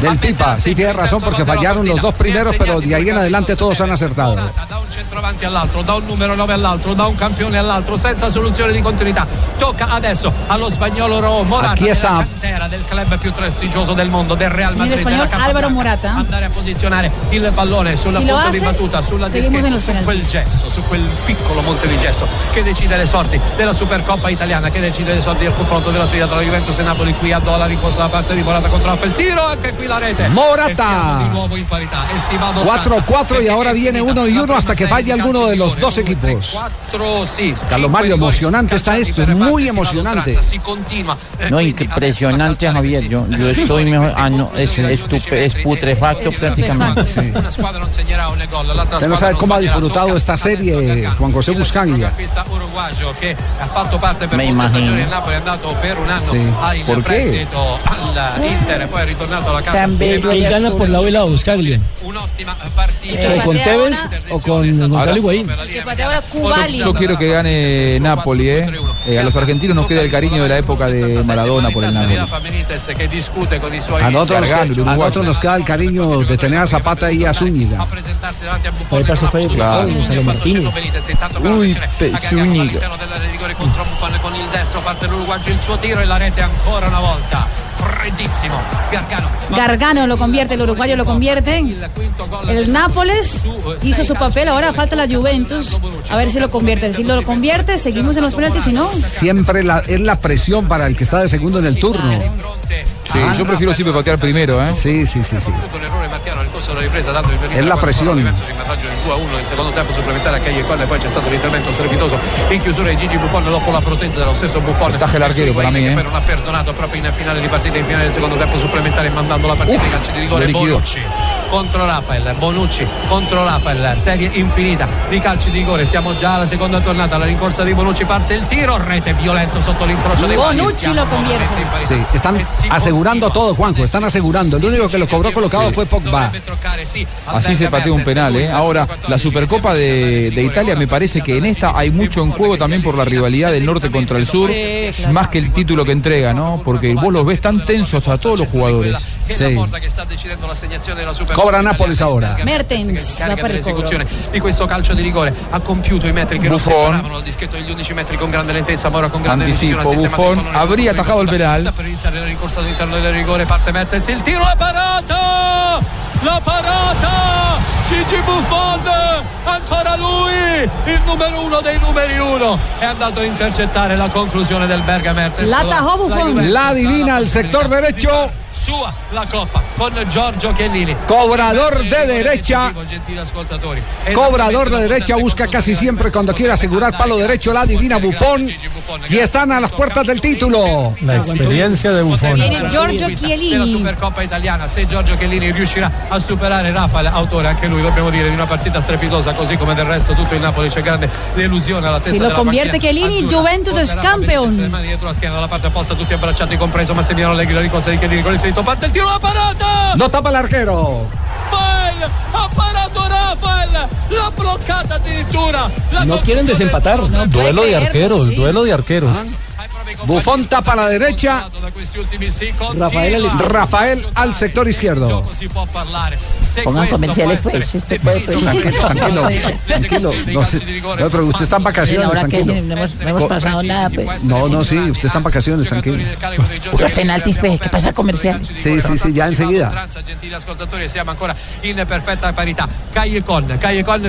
del Pipa. Sí, tiene razón porque fallaron los dos primeros, pero de ahí en adelante todos han acertado. da un centravanti all'altro, da un numero 9 all'altro, da un campione all'altro, senza soluzione di continuità. Tocca adesso allo spagnolo Ro Morata Aquí está. cantera del club più prestigioso del mondo, del Real Madrid. español Álvaro. Morata. Andare a posizionare il pallone sulla Si punta di battuta, sulla los su quel gesso, su quel piccolo monte di gesso che decide le sorti della Supercoppa italiana, che decide le sorti del confronto della sfida tra Juventus e Napoli. Qui a Doha la rincorsa da parte di Morata contro Rafa. Il tiro, anche qui la rete. Morata. E siamo di nuovo in parità e si va ad 4-4 y ahora viene uno y uno hasta que falle alguno de los dos equipos. Carlos Mario, emocionante está esto, es muy emocionante. No, impresionante, Javier. Yo, yo estoy mejor. Ah, no, es, estupe- es putrefacto prácticamente. Usted no sabe cómo ha disfrutado esta serie Juan José Buscaglia. Me imagino. Sí. ¿Por qué? Él gana por lado y lado, Buscaglia. ¿O con Tevez o con Gonzalo Higuaín? Yo quiero que gane Napoli, ¿eh? Eh, A los argentinos nos queda el cariño de la época de Maradona por el Napoli. A nosotros, a nosotros nos queda el cariño de tener a Zapata y a Zúñiga. Ahí pasó fue Claro. Gonzalo Martínez. Uy, Zúñiga. Destro parte l'Uruguayo il suo tiro e la rete ancora una volta freddissimo Gargano Gargano lo convierte, el uruguayo lo convierte. El Nápoles hizo su papel, ahora falta la Juventus. A ver si lo convierte. Si lo convierte, seguimos en los penaltis, si no. Siempre la- es la presión para el que está de segundo en el turno. Sí, yo prefiero siempre patear primero, ¿eh? Sí, sí, sí, sí. ripresa dando il la pressione. la Juventus in vantaggio del 2 a 1 nel secondo tempo supplementare a Cagliari e poi c'è stato l'intervento strepitoso in chiusura di Gigi Buffon dopo la prudenza dello stesso Buffon Taje l'archero per me, che eh. poi non ha perdonato proprio in finale di partita in finale del secondo tempo supplementare mandando la partita in calcio di rigore lo liquidò. Bonucci contro Rafael Bonucci contro Rafael serie infinita di calci di rigore siamo già alla seconda tornata la rincorsa di Bonucci parte il tiro rete violento sotto l'incrocio dei. Bonucci lo convierte. Sí, están asegurando todo, Juanjo, están asegurando. El único que lo cobró colocado fue Pogba. Así se patea un penal, ¿eh? Ahora, la Supercopa de, de Italia me parece que en esta hay mucho en juego también por la rivalidad del norte contra el sur, Sí, claro. más que el título que entrega, ¿no? Porque vos los ves tan tensos a todos los jugadores. Sí. Cobra Nápoles ahora. Mertens va per il l'esecuzione di questo calcio di rigore ha compiuto i metri che non Buffon. separavano il dischetto degli 11 metri con grande lentezza ma ora con grande Anticipo, decisione, Buffon il el punto. penal. sta per iniziare la rincorsa all'interno del rigore parte Mertens il tiro la parata la parata Gigi Buffon ancora lui il numero uno dei numeri uno è andato a intercettare la conclusione del Berga Mertens La atajó Buffon. La divina al sector derecho. Sua la coppa con Giorgio Chiellini Cobrador de derecha. gentili ascoltatori Cobrador de derecha busca casi siempre cuando quiere asegurar palo derecho la divina Bufón y están a las puertas del título. La experiencia de Buffon. Viene Giorgio della Chiellini. Supercoppa italiana se Giorgio Chiellini riuscirà a superare Rafael autore anche lui dobbiamo dire di una partita strepitosa così come del resto tutto il Napoli c'è grande delusione alla testa Si lo convierte Chiellini. Juventus es campeón. le mani dietro la schiena dalla parte opposta tutti abbracciati compreso Massimiliano Allegri la ricorsa di Chiellini con il sinistro parte il tiro la parata No tapa el arquero. Rafael ha Rafael l'ha bloccata addirittura la No quieren desempatar. Duelo de arqueros, duelo de arqueros. Bufón tapa a la derecha. Rafael al Rafael al sector izquierdo. Pongan comerciales, pues. Usted puede, pues. Tranquilo, tranquilo, tranquilo. No, no, pero usted está en vacaciones, Ahora que no hemos, no hemos pasado nada, pues. No, no, sí, usted está en vacaciones, tranquilo. Puros penaltis, pues. ¿Qué pasa comercial? Sí, sí, sí, ya enseguida.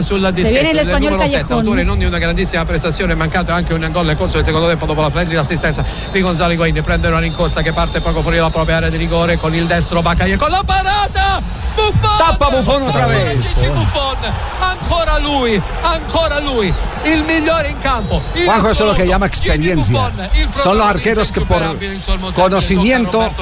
sul viene dischetto il del spagnolo numero 7 Callejon. autore non di una grandissima prestazione mancato anche un gol nel corso del secondo tempo dopo la prendita assistenza di Gonzalo Higuain prende una rincorsa che parte poco fuori dalla propria area di rigore con il destro va Callecon la parata Buffon Tapa Buffon otra vez. Gigi Buffon ancora lui ancora lui il migliore in campo il Juanjo, es lo solo que llama experiencia. Buffon, il Son los arqueros que por conocimiento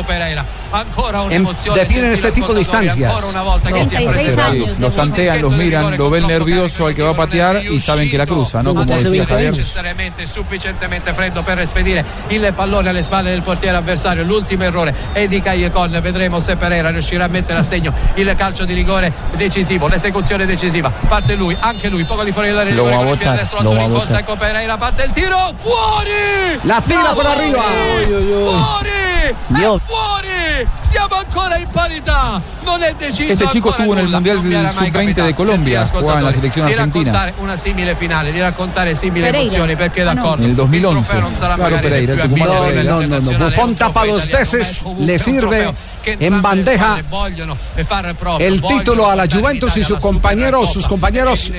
un'emozione, definen este tipo de ascoltatori, instancias. ancora una volta che si è 36 presentato. años. Lo tantean, los miran, lo ven nervioso al que va a patear y saben que la cruza, ¿no? Como decía Javier. necessariamente sufficientemente freddo per spedire il pallone alle spalle del portiere avversario l'ultimo errore. È di Callecon vedremo se Pereira riuscirà a mettere a segno il calcio di rigore decisivo l'esecuzione decisiva. Parte lui anche lui poco di fuori Lo rigore con il piede destro la lo sua rincorsa ecco Pereira parte il tiro fuori! La tira por arriba. fuori Dio. è fuori siamo ancora in parità non è deciso Este chico estuvo en el nulla. Mundial Non vi era mai Sub-20 de capitato. Colombia, jugaba en la selección di argentina. una simile finale di raccontare simili emozioni perché Ah, d'accordo En el 2011. il trofeo non sarà Claro, Pereira, più el Tucumán ambito Pereira. No, no, no, Buffon tapa è comunque le sirve en bandeja proprio, el título a la Juventus y su compañero, sus compañeros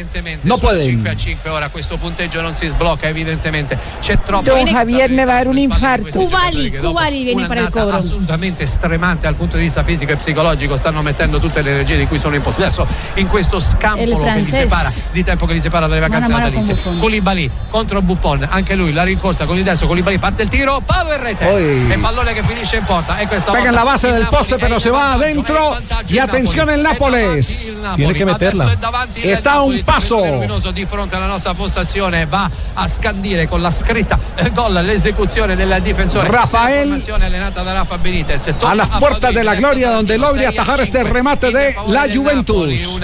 no pueden. 5 a 5 ora questo punteggio non si sblocca evidentemente c'è troppo Don Javier me va a dar un infarto. Kubali, Kubali viene para el cobro. assolutamente stremante veramente dal punto di vista fisico e psicologico stanno mettendo tutte le energie di cui sono in possesso in questo scampolo che li separa di tempo che li separa dalle vacanze natalizie Buffon. Koulibaly contro Buffon anche lui la rincorsa con il destro Koulibaly parte il tiro palo e rete e pallone che finisce in porta e questa volta la base del poste, pero se va adentro. Y atención el Nápoles. Tiene que meterla. Está a un paso. di fronte alla nostra postazione va a scandire con la scritta gol l'esecuzione del difensore Rafael. A las puertas de la gloria donde dell'ultimo logre 6 a atajar este 5, remate de la Juventus.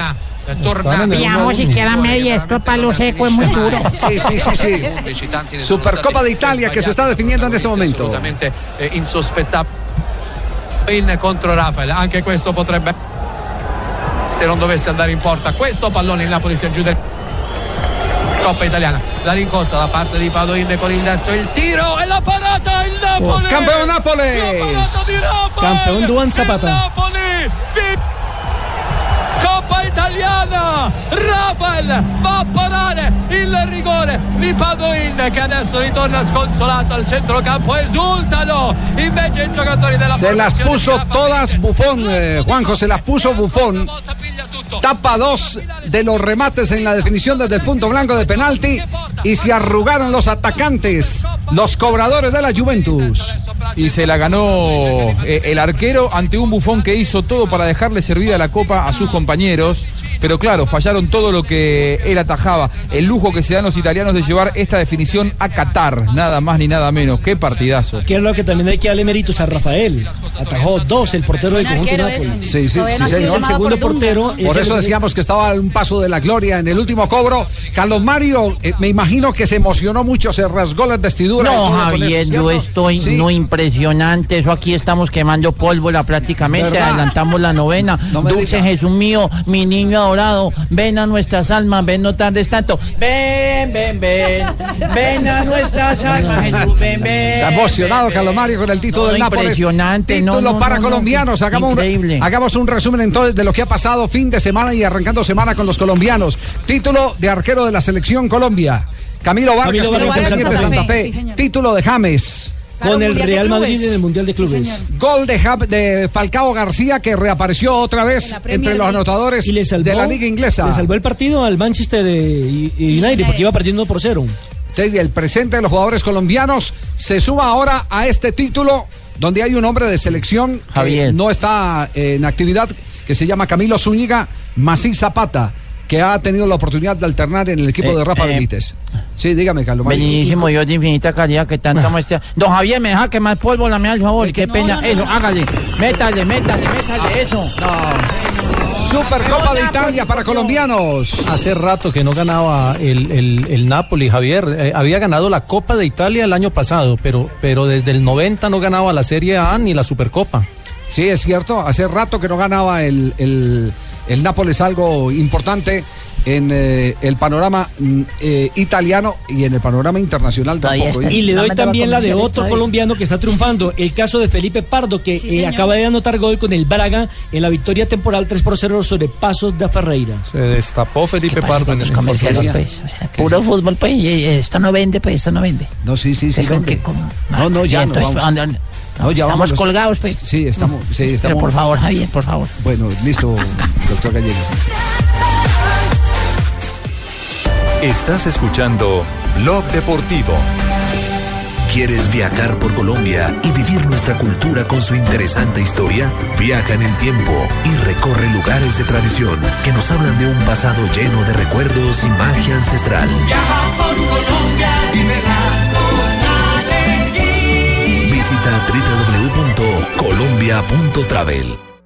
Vediamo si queda medio esto palo seco es muy duro. Sí, sí, sí, sí. Supercopa de Italia que se está definiendo en este momento. assolutamente eh, insospettabile in contro Rafael. Anche questo potrebbe se non dovesse andare in porta questo pallone il Napoli si aggiude. Coppa italiana. La rincorsa da parte di Padoin con il destro. Il tiro e la parata il Napoli! Campeón Nápoles. Campeón Duan Zapata. Napoli vi- Coppa italiana. Rafael va a parare il rigore di Padoin che adesso ritorna sconsolato al centrocampo. Esultano invece i giocatori della Se las puso todas Bufón, eh, Juanjo, se las puso Bufón. Tapa dos de los remates en la definición desde el punto blanco de penalti y se arrugaron los atacantes, los cobradores de la Juventus. Y se la ganó eh, el arquero ante un bufón que hizo todo para dejarle servida la copa a sus compañeros. Pero claro, fallaron todo lo que él atajaba. El lujo que se dan los italianos de llevar esta definición a Qatar. Nada más ni nada menos. Qué partidazo. Que es lo que también hay que darle méritos a Rafael. Atajó dos el portero del conjunto ese. Sí, sí, sí, señor. El segundo portero. Por eso decíamos que estaba a un paso de la gloria en el último cobro. Carlos Mario, eh, me imagino que se emocionó mucho, se rasgó las vestiduras. No, Javier, eso, yo estoy Sí. no impresionante. Eso aquí estamos quemando pólvora prácticamente. ¿Verdad? Adelantamos la novena. No Dulce diga. Jesús mío, mi niño adorado, ven a nuestras almas, ven no tardes tanto. Ven, ven, ven, ven a nuestras almas, Jesús, ven, ven. Está emocionado ven, Carlos Mario con el título No, del Nápoles. impresionante, no, Título no, para no, no, colombianos. hagamos, increíble. Un, hagamos un resumen entonces de lo que ha pasado fin de semana y arrancando semana con los colombianos. Título de arquero de la selección Colombia. Camilo Vargas, Camilo con Vargas el con Independiente Santa Fe. Fe. Sí, señor. Título de James. Con el Real Madrid en el Mundial de Clubes. Gol de, Falcao García que reapareció otra vez entre los anotadores y le salvó, de la liga inglesa. Le salvó el partido al Manchester de- y- United porque iba perdiendo por cero. El presente de los jugadores colombianos se suma ahora a este título donde hay un hombre de selección que Javier. no está en actividad que se llama Camilo Zúñiga Masí Zapata que ha tenido la oportunidad de alternar en el equipo Eh, de Rafa eh, Benítez. Sí, dígame, Carlos. Bellísimo Dios de infinita caridad que tanta muestra. Don Javier, me deja quemar pólvora, me da el favor. Qué pena. Eso, hágale. Métale, métale, métale eso. Supercopa de Italia para colombianos. Hace rato que no ganaba el, el, el Napoli, Javier. Eh, había ganado la Copa de Italia el año pasado, pero, pero desde el 90 no ganaba la Serie A ni la Supercopa. Sí, es cierto. Hace rato que no ganaba el, el, el Nápoles algo importante en eh, el panorama mm, eh, italiano y en el panorama internacional tampoco. ¿eh? Y le doy también la de otro colombiano que está triunfando, el caso de Felipe Pardo, que eh, acaba de anotar gol con el Braga en la victoria temporal 3 por 0 sobre Pasos de Ferreira. Se destapó Felipe Pardo en el comerciales, campo. pues, o sea, Puro fútbol, pues. y- y Esto no vende, pues. Esto no vende. No, sí, sí, sí. Vende. que como- No, no, ya no. No, ya Estamos vamos. colgados, pues. Sí, estamos. Sí, Pero estamos. por favor, Javier, por favor. Bueno, listo, doctor Gallegos. Estás escuchando Blog Deportivo. ¿Quieres viajar por Colombia y vivir nuestra cultura con su interesante historia? Viaja en el tiempo y recorre lugares de tradición que nos hablan de un pasado lleno de recuerdos y magia ancestral. Visita www.colombia.travel.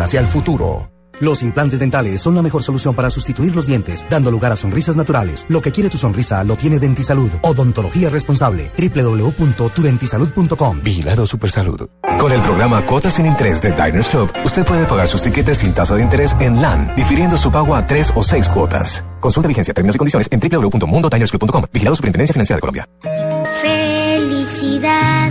hacia el futuro. Los implantes dentales son la mejor solución para sustituir los dientes, dando lugar a sonrisas naturales. Lo que quiere tu sonrisa lo tiene Dentisalud. Odontología responsable. www.tudentisalud.com. Vigilado Supersalud. Con el programa Cuotas sin Interés de Diners Club, usted puede pagar sus tiquetes sin tasa de interés en LAN, difiriendo su pago a tres o seis cuotas. Consulta vigencia, términos y condiciones en www.mundotinersclub.com. Vigilado Superintendencia Financiera de Colombia. Felicidad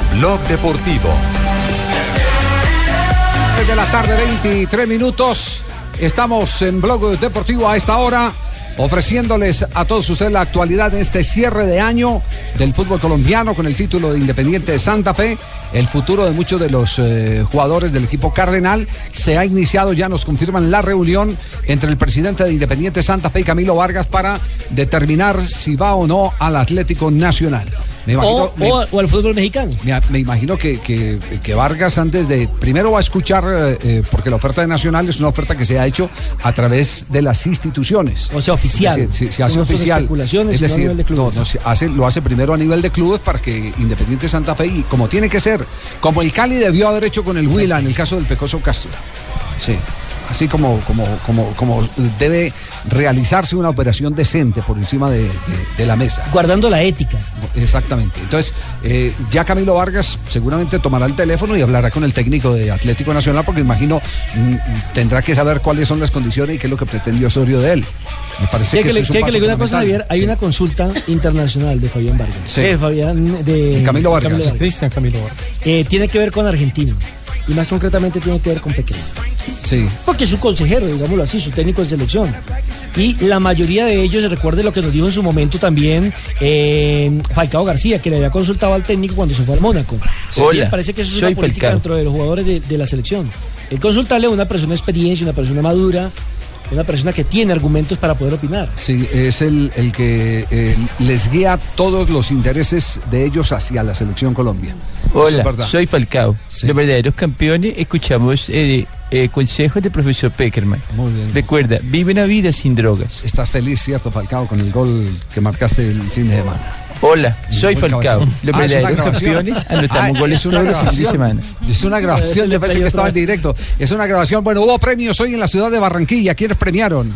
Blog Deportivo. de la tarde, 23 minutos. Estamos en Blog Deportivo a esta hora, ofreciéndoles a todos ustedes la actualidad en este cierre de año del fútbol colombiano con el título de Independiente de Santa Fe. El futuro de muchos de los eh, jugadores del equipo Cardenal se ha iniciado, ya nos confirman la reunión entre el presidente de Independiente Santa Fe y Camilo Vargas para determinar si va o no al Atlético Nacional. Me imagino- O, me- o- o al fútbol mexicano. me, me imagino que, que- que Vargas antes de primero va a escuchar eh, eh, porque la oferta de Nacional es una oferta que se ha hecho a través de las instituciones. O sea, oficial. Es decir, se, hace no oficial. es a decir, nivel de clubes. no, no, se hace, lo hace primero a nivel de clubes para que Independiente Santa Fe y como tiene que ser, como el Cali debió haber hecho con el Huila en el caso del Pecoso Castro. Sí. Así como, como, como, como debe realizarse una operación decente por encima de, de- de la mesa. Guardando la ética. Exactamente. Entonces, eh, ya Camilo Vargas seguramente tomará el teléfono y hablará con el técnico de Atlético Nacional, porque imagino mm, tendrá que saber cuáles son las condiciones y qué es lo que pretendió Osorio de él. Me parece ¿Quiere que, que, le, es un quiere que le diga una cosa, Javier? Hay una consulta internacional de Fabián Vargas. Sí. De Fabián, de, De Camilo Vargas. Cristian Camilo Vargas. Eh, tiene que ver con Argentina. Y más concretamente tiene que ver con Pequeño. Sí. Porque es su consejero, digámoslo así, su técnico de selección. Y la mayoría de ellos, recuerde lo que nos dijo en su momento también eh, Falcao García, que le había consultado al técnico cuando se fue al Mónaco. Hola, Y parece que eso es soy una política Falcao. dentro de los jugadores de, de la selección. El consultarle a una persona de experiencia, una persona madura, una persona que tiene argumentos para poder opinar. Sí, es el, el que eh, les guía todos los intereses de ellos hacia la selección Colombia. Es Hola, soy Falcao. Los verdaderos campeones escuchamos eh, eh, consejos del profesor Peckerman. Muy bien. Recuerda, vive una vida sin drogas. Estás feliz, ¿cierto, Falcao, con el gol que marcaste el fin de semana? Hola, soy Falcao. Los Ah, es una verdaderos grabación. campeones anotamos Ah, goles es una los fines de grabación. semana. Es una grabación, yo pensé que estaba en directo. Es una grabación. Bueno, hubo premios hoy en la ciudad de Barranquilla. ¿Quiénes premiaron?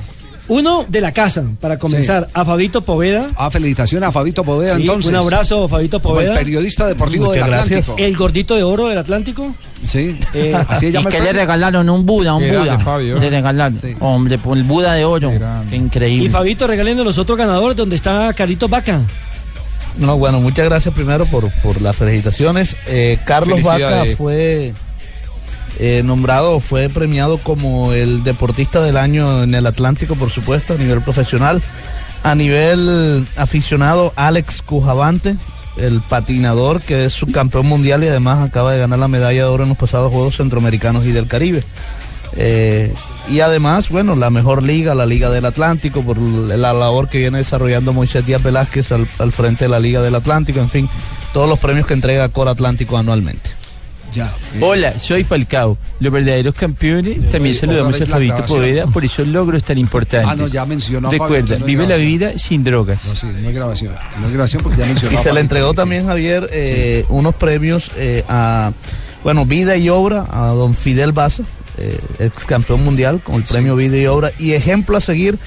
Uno de la casa, para comenzar, a Fabito Poveda. Ah, felicitación a Fabito Poveda, Sí, entonces. Un abrazo, Fabito Como el Poveda. periodista deportivo del Atlántico. El gordito de oro del Atlántico. Sí, Eh, así Y que le regalaron un Buda, un Buda. Fabio. Le regalaron. Hombre, por el Buda de oro. Qué increíble. Y Fabito, regalen los otros ganadores donde está Carito Vaca. No, bueno, muchas gracias primero por, por las felicitaciones. Eh, Carlos Vaca fue eh, nombrado, fue premiado como el deportista del año en el Atlántico, por supuesto, a nivel profesional. A nivel aficionado, Alex Cujavante, el patinador que es subcampeón mundial y además acaba de ganar la medalla de oro en los pasados Juegos Centroamericanos y del Caribe. Eh, y además, bueno, la mejor liga, la Liga del Atlántico, por la labor que viene desarrollando Moisés Díaz Velázquez al, al frente de la Liga del Atlántico, en fin, todos los premios que entrega Cor Atlántico anualmente. Ya. Hola, soy Falcao. Los verdaderos campeones también saludamos a Fabito grabación. Poveda por esos logros tan importantes. Ah, no, ya mencionó Recuerda, no vive la vida sin drogas. No, sí, no hay grabación. No hay grabación porque ya mencionó. Y se le entregó también, Javier, eh, unos premios eh, a, bueno, vida y obra a don Fidel Baza, eh, ex campeón mundial, con el premio Vida y Obra, y ejemplo a seguir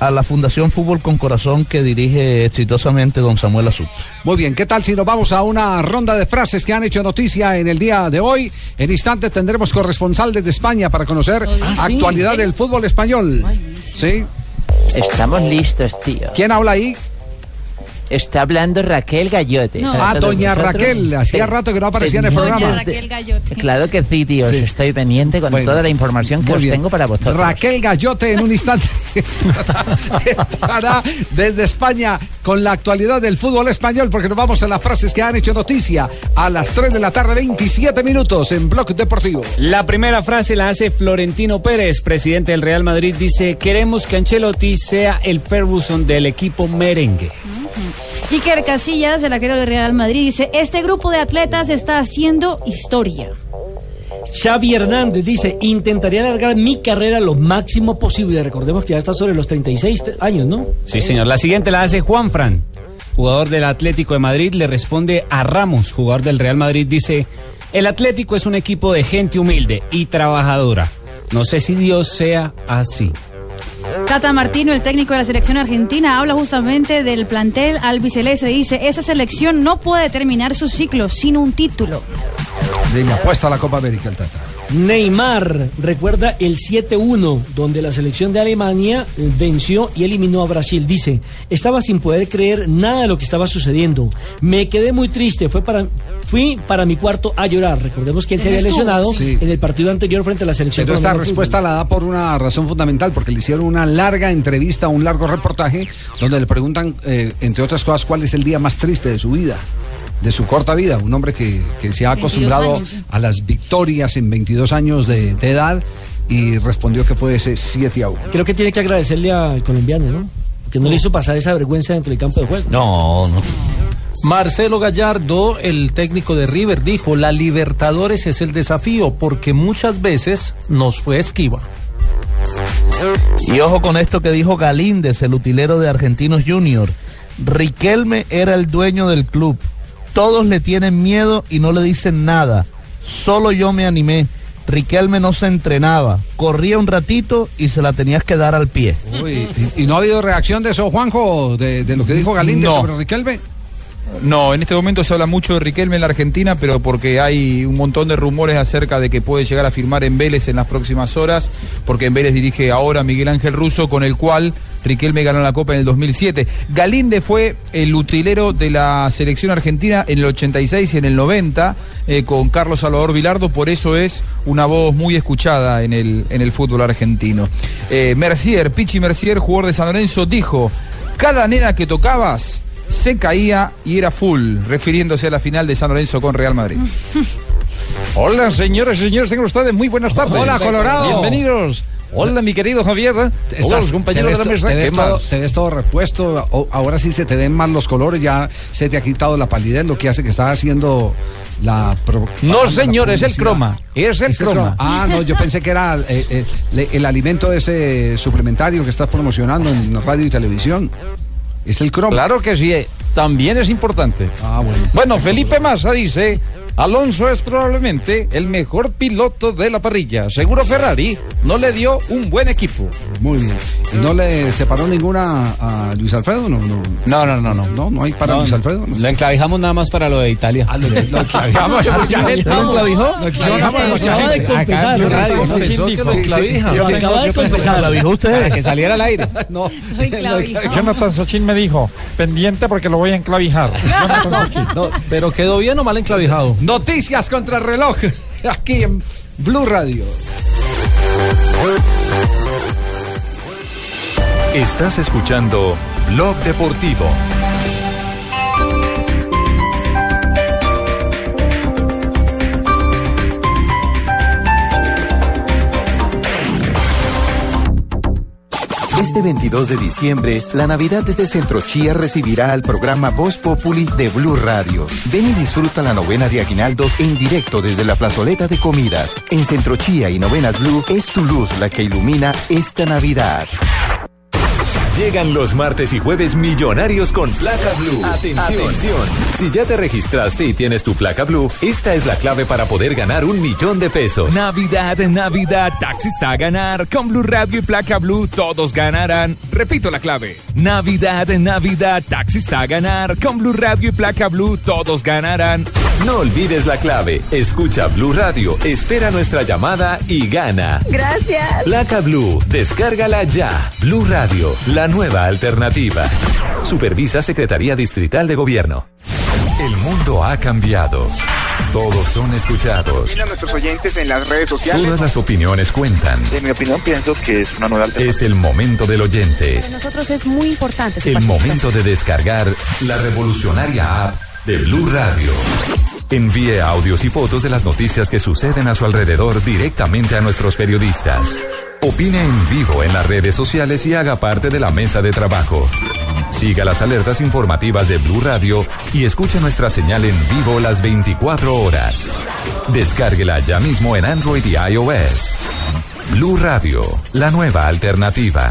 a la Fundación Fútbol con Corazón que dirige exitosamente don Samuel Azul. Muy bien, ¿qué tal si nos vamos a una ronda de frases que han hecho noticia en el día de hoy? En instante tendremos corresponsal desde España para conocer Ah, actualidad del fútbol español. ¿Sí? Estamos listos, tío. ¿Quién habla ahí? Está hablando Raquel Gallote. No. Ah, doña vosotros. Raquel, hacía rato que no aparecía en el Doña programa. Raquel Gallote. Claro que sí, tío. Sí. Estoy pendiente con Bueno, toda la información que os bien. tengo para vosotros. Raquel Gallote en un instante para desde España con la actualidad del fútbol español porque nos vamos a las frases que han hecho noticia a las 3 de la tarde 27 minutos en Bloque Deportivo. La primera frase la hace Florentino Pérez, presidente del Real Madrid. Dice, queremos que Ancelotti sea el Ferguson del equipo merengue. Iker Casillas, el arquero del Real Madrid, dice, este grupo de atletas está haciendo historia. Xavi Hernández dice, intentaría alargar mi carrera lo máximo posible. Recordemos que ya está sobre los 36 te- años, ¿no? Sí, señor. La siguiente la hace Juan Fran, jugador del Atlético de Madrid. Le responde a Ramos, jugador del Real Madrid. Dice, el Atlético es un equipo de gente humilde y trabajadora. No sé si Dios sea así. Tata Martino, el técnico de la selección argentina, habla justamente del plantel albiceleste. Dice, esa selección no puede terminar su ciclo sin un título. De la apuesta a la Copa América el Tata. Neymar recuerda el 7-1, donde la selección de Alemania venció y eliminó a Brasil. Dice, estaba sin poder creer nada de lo que estaba sucediendo. Me quedé muy triste, fue para, fui para mi cuarto a llorar. Recordemos que él se había lesionado sí. en el partido anterior frente a la selección. Pero esta respuesta la da por una razón fundamental, porque le hicieron una larga entrevista, un largo reportaje, donde le preguntan, eh, entre otras cosas, cuál es el día más triste de su vida, de su corta vida. Un hombre que, que se ha 22 acostumbrado años, sí. a las victorias en 22 años de, de edad y respondió que fue ese 7 a 1. Creo que tiene que agradecerle al colombiano, ¿no? Que no le hizo pasar esa vergüenza dentro del campo de juego. No, no. Marcelo Gallardo, el técnico de River, dijo, la Libertadores es el desafío porque muchas veces nos fue esquiva. Y ojo con esto que dijo Galíndez, el utilero de Argentinos Junior. Riquelme era el dueño del club. Todos le tienen miedo y no le dicen nada. Solo yo me animé. Riquelme no se entrenaba. Corría un ratito y se la tenías que dar al pie. Uy, ¿y, y no ha habido reacción de eso, Juanjo, de, de lo que dijo Galíndez No. sobre Riquelme? No, en este momento se habla mucho de Riquelme en la Argentina, pero porque hay un montón de rumores acerca de que puede llegar a firmar en Vélez en las próximas horas, porque en Vélez dirige ahora Miguel Ángel Russo, con el cual Riquelme ganó la Copa en el 2007. Galinde fue el utilero de la selección argentina en el 86 y en el 90, eh, con Carlos Salvador Vilardo, por eso es una voz muy escuchada en el, en el fútbol argentino. Eh, Mercier, Pichi Mercier, jugador de San Lorenzo, dijo, cada nena que tocabas se caía y era full, refiriéndose a la final de San Lorenzo con Real Madrid. Hola, señores y señores, tengan ustedes muy buenas tardes. Hola, Colorado. Bienvenidos. Hola, mi querido Javier. Hola, Estás- los compañeros de la mesa. Te ves, ¿Qué todo, te ves todo repuesto. ahora sí se te ven más los colores. Ya se te ha quitado la palidez, lo que hace que estás haciendo la. pro- No, la señor, es el croma. Es el croma. Ah, no, yo pensé que era eh, eh, le- el alimento ese suplementario que estás promocionando en radio y televisión. Es el croma. Claro que sí, eh, también es importante. Ah, bueno. Bueno, Felipe Massa dice, Alonso es probablemente el mejor piloto de la parrilla. Seguro Ferrari no le dio un buen equipo. Muy bien. ¿Y no le separó ninguna a Luis Alfredo? No, no. No, no, no, no. No, no hay para No, Luis Alfredo. No. Lo enclavijamos nada más para lo de Italia. Ah, lo, lo enclavijamos. ¿Lo enclavijó? Lo enclavijamos Acaba de confesar. Lo. Lo acaba de confesar. ¿La dijo usted? Para que saliera al aire. No, Lo enclavijó. Jonathan Sachin me dijo, pendiente porque lo voy a enclavijar. No, pero quedó bien o mal enclavijado. Noticias contra el reloj. Aquí en Blue Radio. Estás escuchando Blog Deportivo. Este 22 de diciembre, la Navidad desde Centro Chía recibirá al programa Voz Populi de Blue Radio. Ven y disfruta la novena de Aguinaldos en directo desde la plazoleta de comidas. En Centro Chía y Novenas Blue es tu luz la que ilumina esta Navidad. Llegan los martes y jueves millonarios con placa blue. Atención. Si ya te registraste y tienes tu placa blue, esta es la clave para poder ganar un millón de pesos. Navidad, Navidad, taxista a ganar. Con Blue Radio y placa Blue todos ganarán. Repito la clave. Navidad, Navidad, taxista a ganar. Con Blue Radio y placa Blue todos ganarán. No olvides la clave. Escucha Blue Radio, espera nuestra llamada y gana. Gracias. Placa Blue, descárgala ya. Blue Radio, la la nueva alternativa. Supervisa Secretaría Distrital de Gobierno. El mundo ha cambiado. Todos son escuchados. Mira a nuestros oyentes en las redes sociales. Todas las opiniones cuentan. En mi opinión, pienso que es una nueva alternativa. Es el momento del oyente. Para nosotros es muy importante su El momento de descargar la revolucionaria app de Blue Radio. Envíe audios y fotos de las noticias que suceden a su alrededor directamente a nuestros periodistas. Opine en vivo en las redes sociales y haga parte de la mesa de trabajo. Siga las alertas informativas de Blue Radio y escuche nuestra señal en vivo las 24 horas. Descárguela ya mismo en Android y iOS. Blue Radio, la nueva alternativa.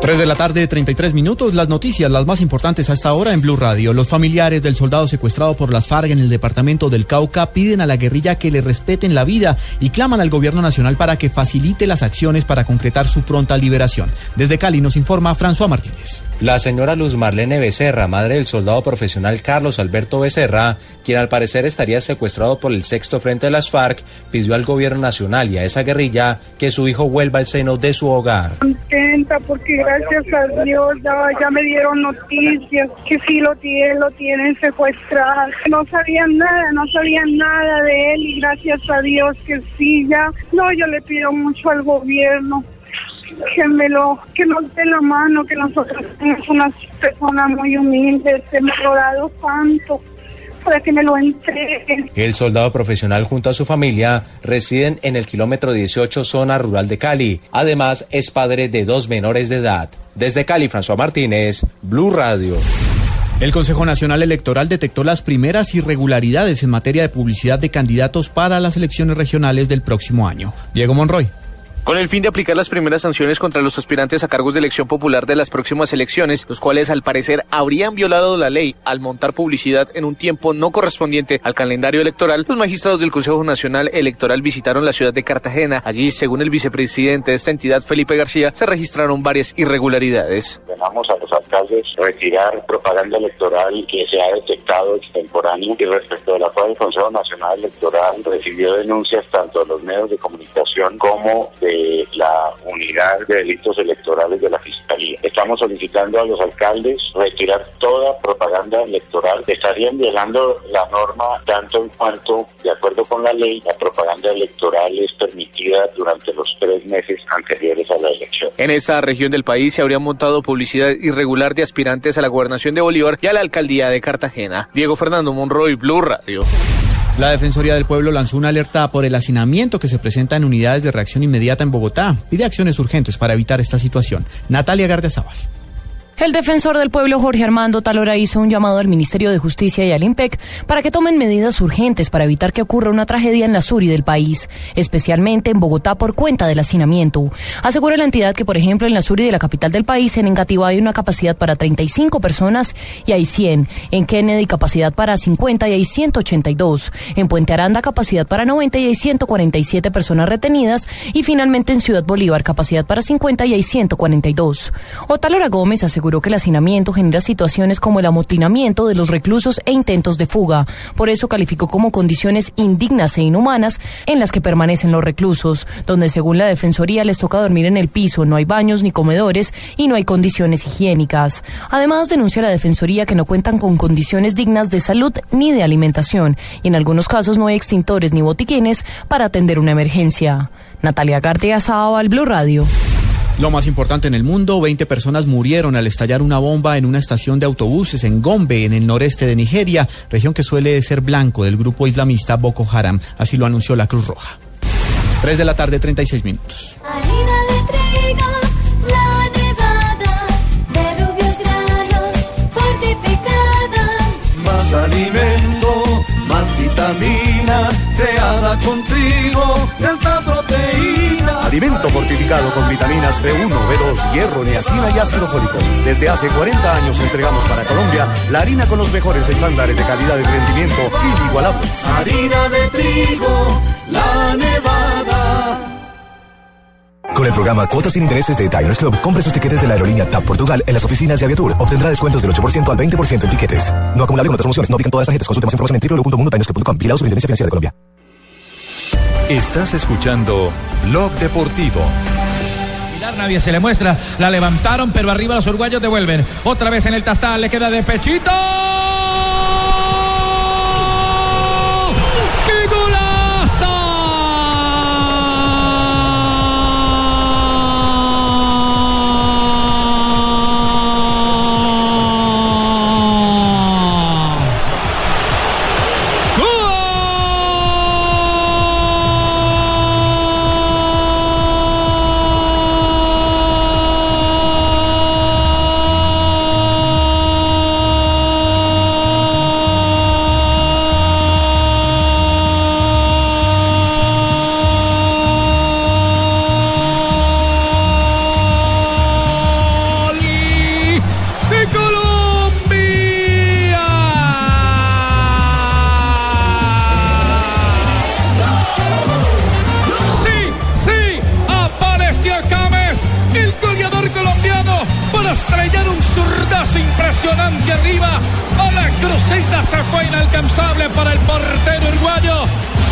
3 de la tarde, 33 minutos. Las noticias, las más importantes a esta hora en Blue Radio. Los familiares del soldado secuestrado por las FARC en el departamento del Cauca piden a la guerrilla que le respeten la vida y claman al gobierno nacional para que facilite las acciones para concretar su pronta liberación. Desde Cali nos informa François Martínez. La señora Luz Marlene Becerra, madre del soldado profesional Carlos Alberto Becerra, quien al parecer estaría secuestrado por el sexto frente de las FARC, pidió al gobierno nacional y a esa guerrilla que su hijo vuelva al seno de su hogar. contenta porque gracias a Dios ya, me dieron noticias que sí lo tienen, lo tienen secuestrado. No sabían nada, no sabían nada de él y gracias a Dios que sí ya. No, yo le pido mucho al gobierno que me lo, que nos dé la mano, que nosotros somos unas personas muy humildes, hemos orado tanto para que me lo entreguen. El soldado profesional junto a su familia residen en el kilómetro 18 zona rural de Cali. Además, es padre de dos menores de edad. Desde Cali, François Martínez, Blue Radio. El Consejo Nacional Electoral detectó las primeras irregularidades en materia de publicidad de candidatos para las elecciones regionales del próximo año. Diego Monroy. Con el fin de aplicar las primeras sanciones contra los aspirantes a cargos de elección popular de las próximas elecciones, los cuales al parecer habrían violado la ley al montar publicidad en un tiempo no correspondiente al calendario electoral, los magistrados del Consejo Nacional Electoral visitaron la ciudad de Cartagena. Allí, según el vicepresidente de esta entidad, Felipe García, se registraron varias irregularidades. A los alcaldes retirar propaganda electoral que se ha detectado respecto Consejo Nacional Electoral recibió denuncias tanto de los medios de comunicación como de la unidad de delitos electorales de la Fiscalía. Estamos solicitando a los alcaldes retirar toda propaganda electoral. Estarían violando la norma tanto en cuanto, de acuerdo con la ley, la propaganda electoral es permitida durante los tres meses anteriores a la elección. En esta región del país se habría montado publicidad irregular de aspirantes a la gobernación de Bolívar y a la alcaldía de Cartagena. Diego Fernando Monroy, Blue Radio. La Defensoría del Pueblo lanzó una alerta por el hacinamiento que se presenta en unidades de reacción inmediata en Bogotá. Pide acciones urgentes para evitar esta situación. Natalia Gardiazabal. El defensor del pueblo Jorge Armando Talora hizo un llamado al Ministerio de Justicia y al IMPEC para que tomen medidas urgentes para evitar que ocurra una tragedia en la Suri del país, especialmente en Bogotá por cuenta del hacinamiento. Asegura la entidad que, por ejemplo, en la Suri de la capital del país, en Engativá hay una capacidad para 35 personas y hay 100. En Kennedy capacidad para 50 y hay 182. En Puente Aranda capacidad para 90 y hay 147 personas retenidas. Y finalmente en Ciudad Bolívar capacidad para 50 y hay 142. Otalora Gómez aseguró que el hacinamiento genera situaciones como el amotinamiento de los reclusos e intentos de fuga. Por eso calificó como condiciones indignas e inhumanas en las que permanecen los reclusos, donde según la Defensoría les toca dormir en el piso, no hay baños ni comedores y no hay condiciones higiénicas. Además, denuncia la Defensoría que no cuentan con condiciones dignas de salud ni de alimentación y en algunos casos no hay extintores ni botiquines para atender una emergencia. Natalia García Sábal, Blue Radio. Lo más importante en el mundo, 20 personas murieron al estallar una bomba en una estación de autobuses en Gombe, en el noreste de Nigeria, región que suele ser blanco del grupo islamista Boko Haram. Así lo anunció la Cruz Roja. 3 de la tarde, 36 minutos. Harina de trigo, la nevada, de rubios granos, fortificada. Más alimento, más vitamina, creada con trigo, alimento fortificado con vitaminas B1, B2, hierro, niacina y ácido fólico. Desde hace 40 años entregamos para Colombia la harina con los mejores estándares de calidad y rendimiento inigualables. Harina de trigo, la nevada. Con el programa Cuotas sin Intereses de Diners Club, compre sus tiquetes de la aerolínea TAP Portugal en las oficinas de Aviatur. Obtendrá descuentos del 8% al 20% en tiquetes. No acumulable con otras promociones. No aplican todas las tarjetas. Consulte más información en www.mundotinersclub.com. Vigilado Superintendencia Financiera de Colombia. Estás escuchando Blog Deportivo. Nadie se le muestra, la levantaron, pero arriba los uruguayos devuelven. Otra vez en el tastal, le queda de pechito. Impresionante arriba. A la crucita se fue inalcanzable para el portero uruguayo.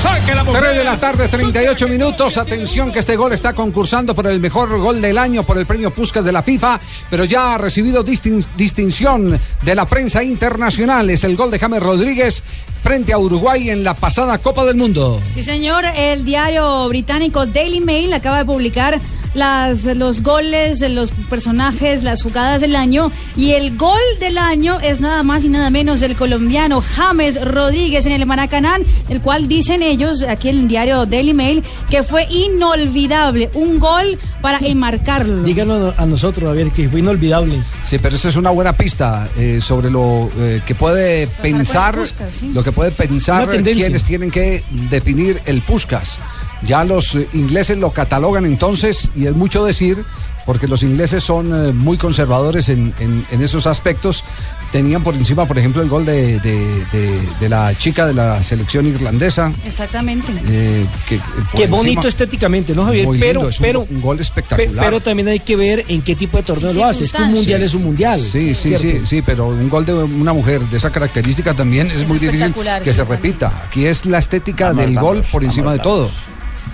Saque la mujer. 3 de la tarde, 38 minutos. Atención que este gol está concursando por el mejor gol del año por el premio Puskas de la FIFA, pero ya ha recibido distin- distinción de la prensa internacional. Es el gol de James Rodríguez frente a Uruguay en la pasada Copa del Mundo. Sí, señor. El diario británico Daily Mail acaba de publicar las, los goles, los personajes, las jugadas del año. Y el gol del año es nada más y nada menos el colombiano James Rodríguez en el Maracaná, el cual dicen ellos, aquí en el diario Daily Mail, que fue inolvidable. Un gol para enmarcarlo. Díganos a nosotros, Javier, que fue inolvidable. Sí, pero esto es una buena pista eh, sobre lo eh, que puede pensar, sí. lo que puede pensar quienes tienen que definir el Puskas. Ya los eh, ingleses lo catalogan entonces y es mucho decir porque los ingleses son eh, muy conservadores en, en- en esos aspectos. Tenían por encima, por ejemplo, el gol de, de- de- de la chica de la selección irlandesa. Exactamente. eh, que, por Qué bonito encima- estéticamente, ¿no, Javier? Muy pero, lindo, es un- pero, un gol espectacular. pe- Pero también hay que ver en qué tipo de torneo lo hace. Es que un mundial es un mundial. Sí, sí, ¿cierto? sí, sí, pero un gol de una mujer de esa característica también es, Es muy difícil que sí, se también. repita. Aquí es la estética Vamos, del vamos, gol por encima de todo.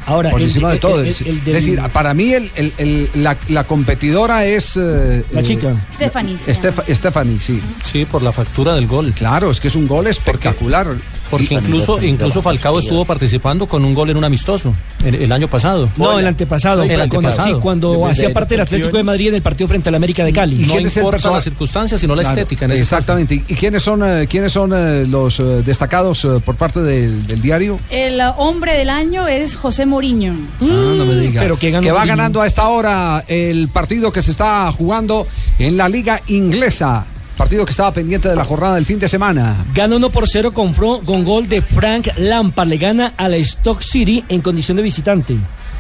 Ahora, por el- encima de todo. el- es el es del- decir, para mí el, el- el- la, la competidora es... eh, La eh, chica. Stephanie. Estef- Stephanie, sí. Sí, por la factura del gol. Claro, es que es un gol espectacular. Porque incluso, incluso Falcao estuvo participando con un gol en un amistoso el, el año pasado. No, el antepasado. El cuando- antepasado. sí, cuando hacía parte del Atlético de Madrid en el partido frente al América de Cali. No quién es el importan persona- las circunstancias, sino la Claro, estética en ese caso. Exactamente. ¿Y quiénes son, eh, quiénes son eh, los eh, destacados eh, por parte del, del diario? El hombre del año es José Mourinho. Ah, no me diga. pero que ganó que va Mourinho. ganando a esta hora el partido que se está jugando en la liga inglesa. Partido que estaba pendiente de la jornada del fin de semana. Gana 1 por 0 con, con gol de Frank Lampard. Le gana a la Stock City en condición de visitante.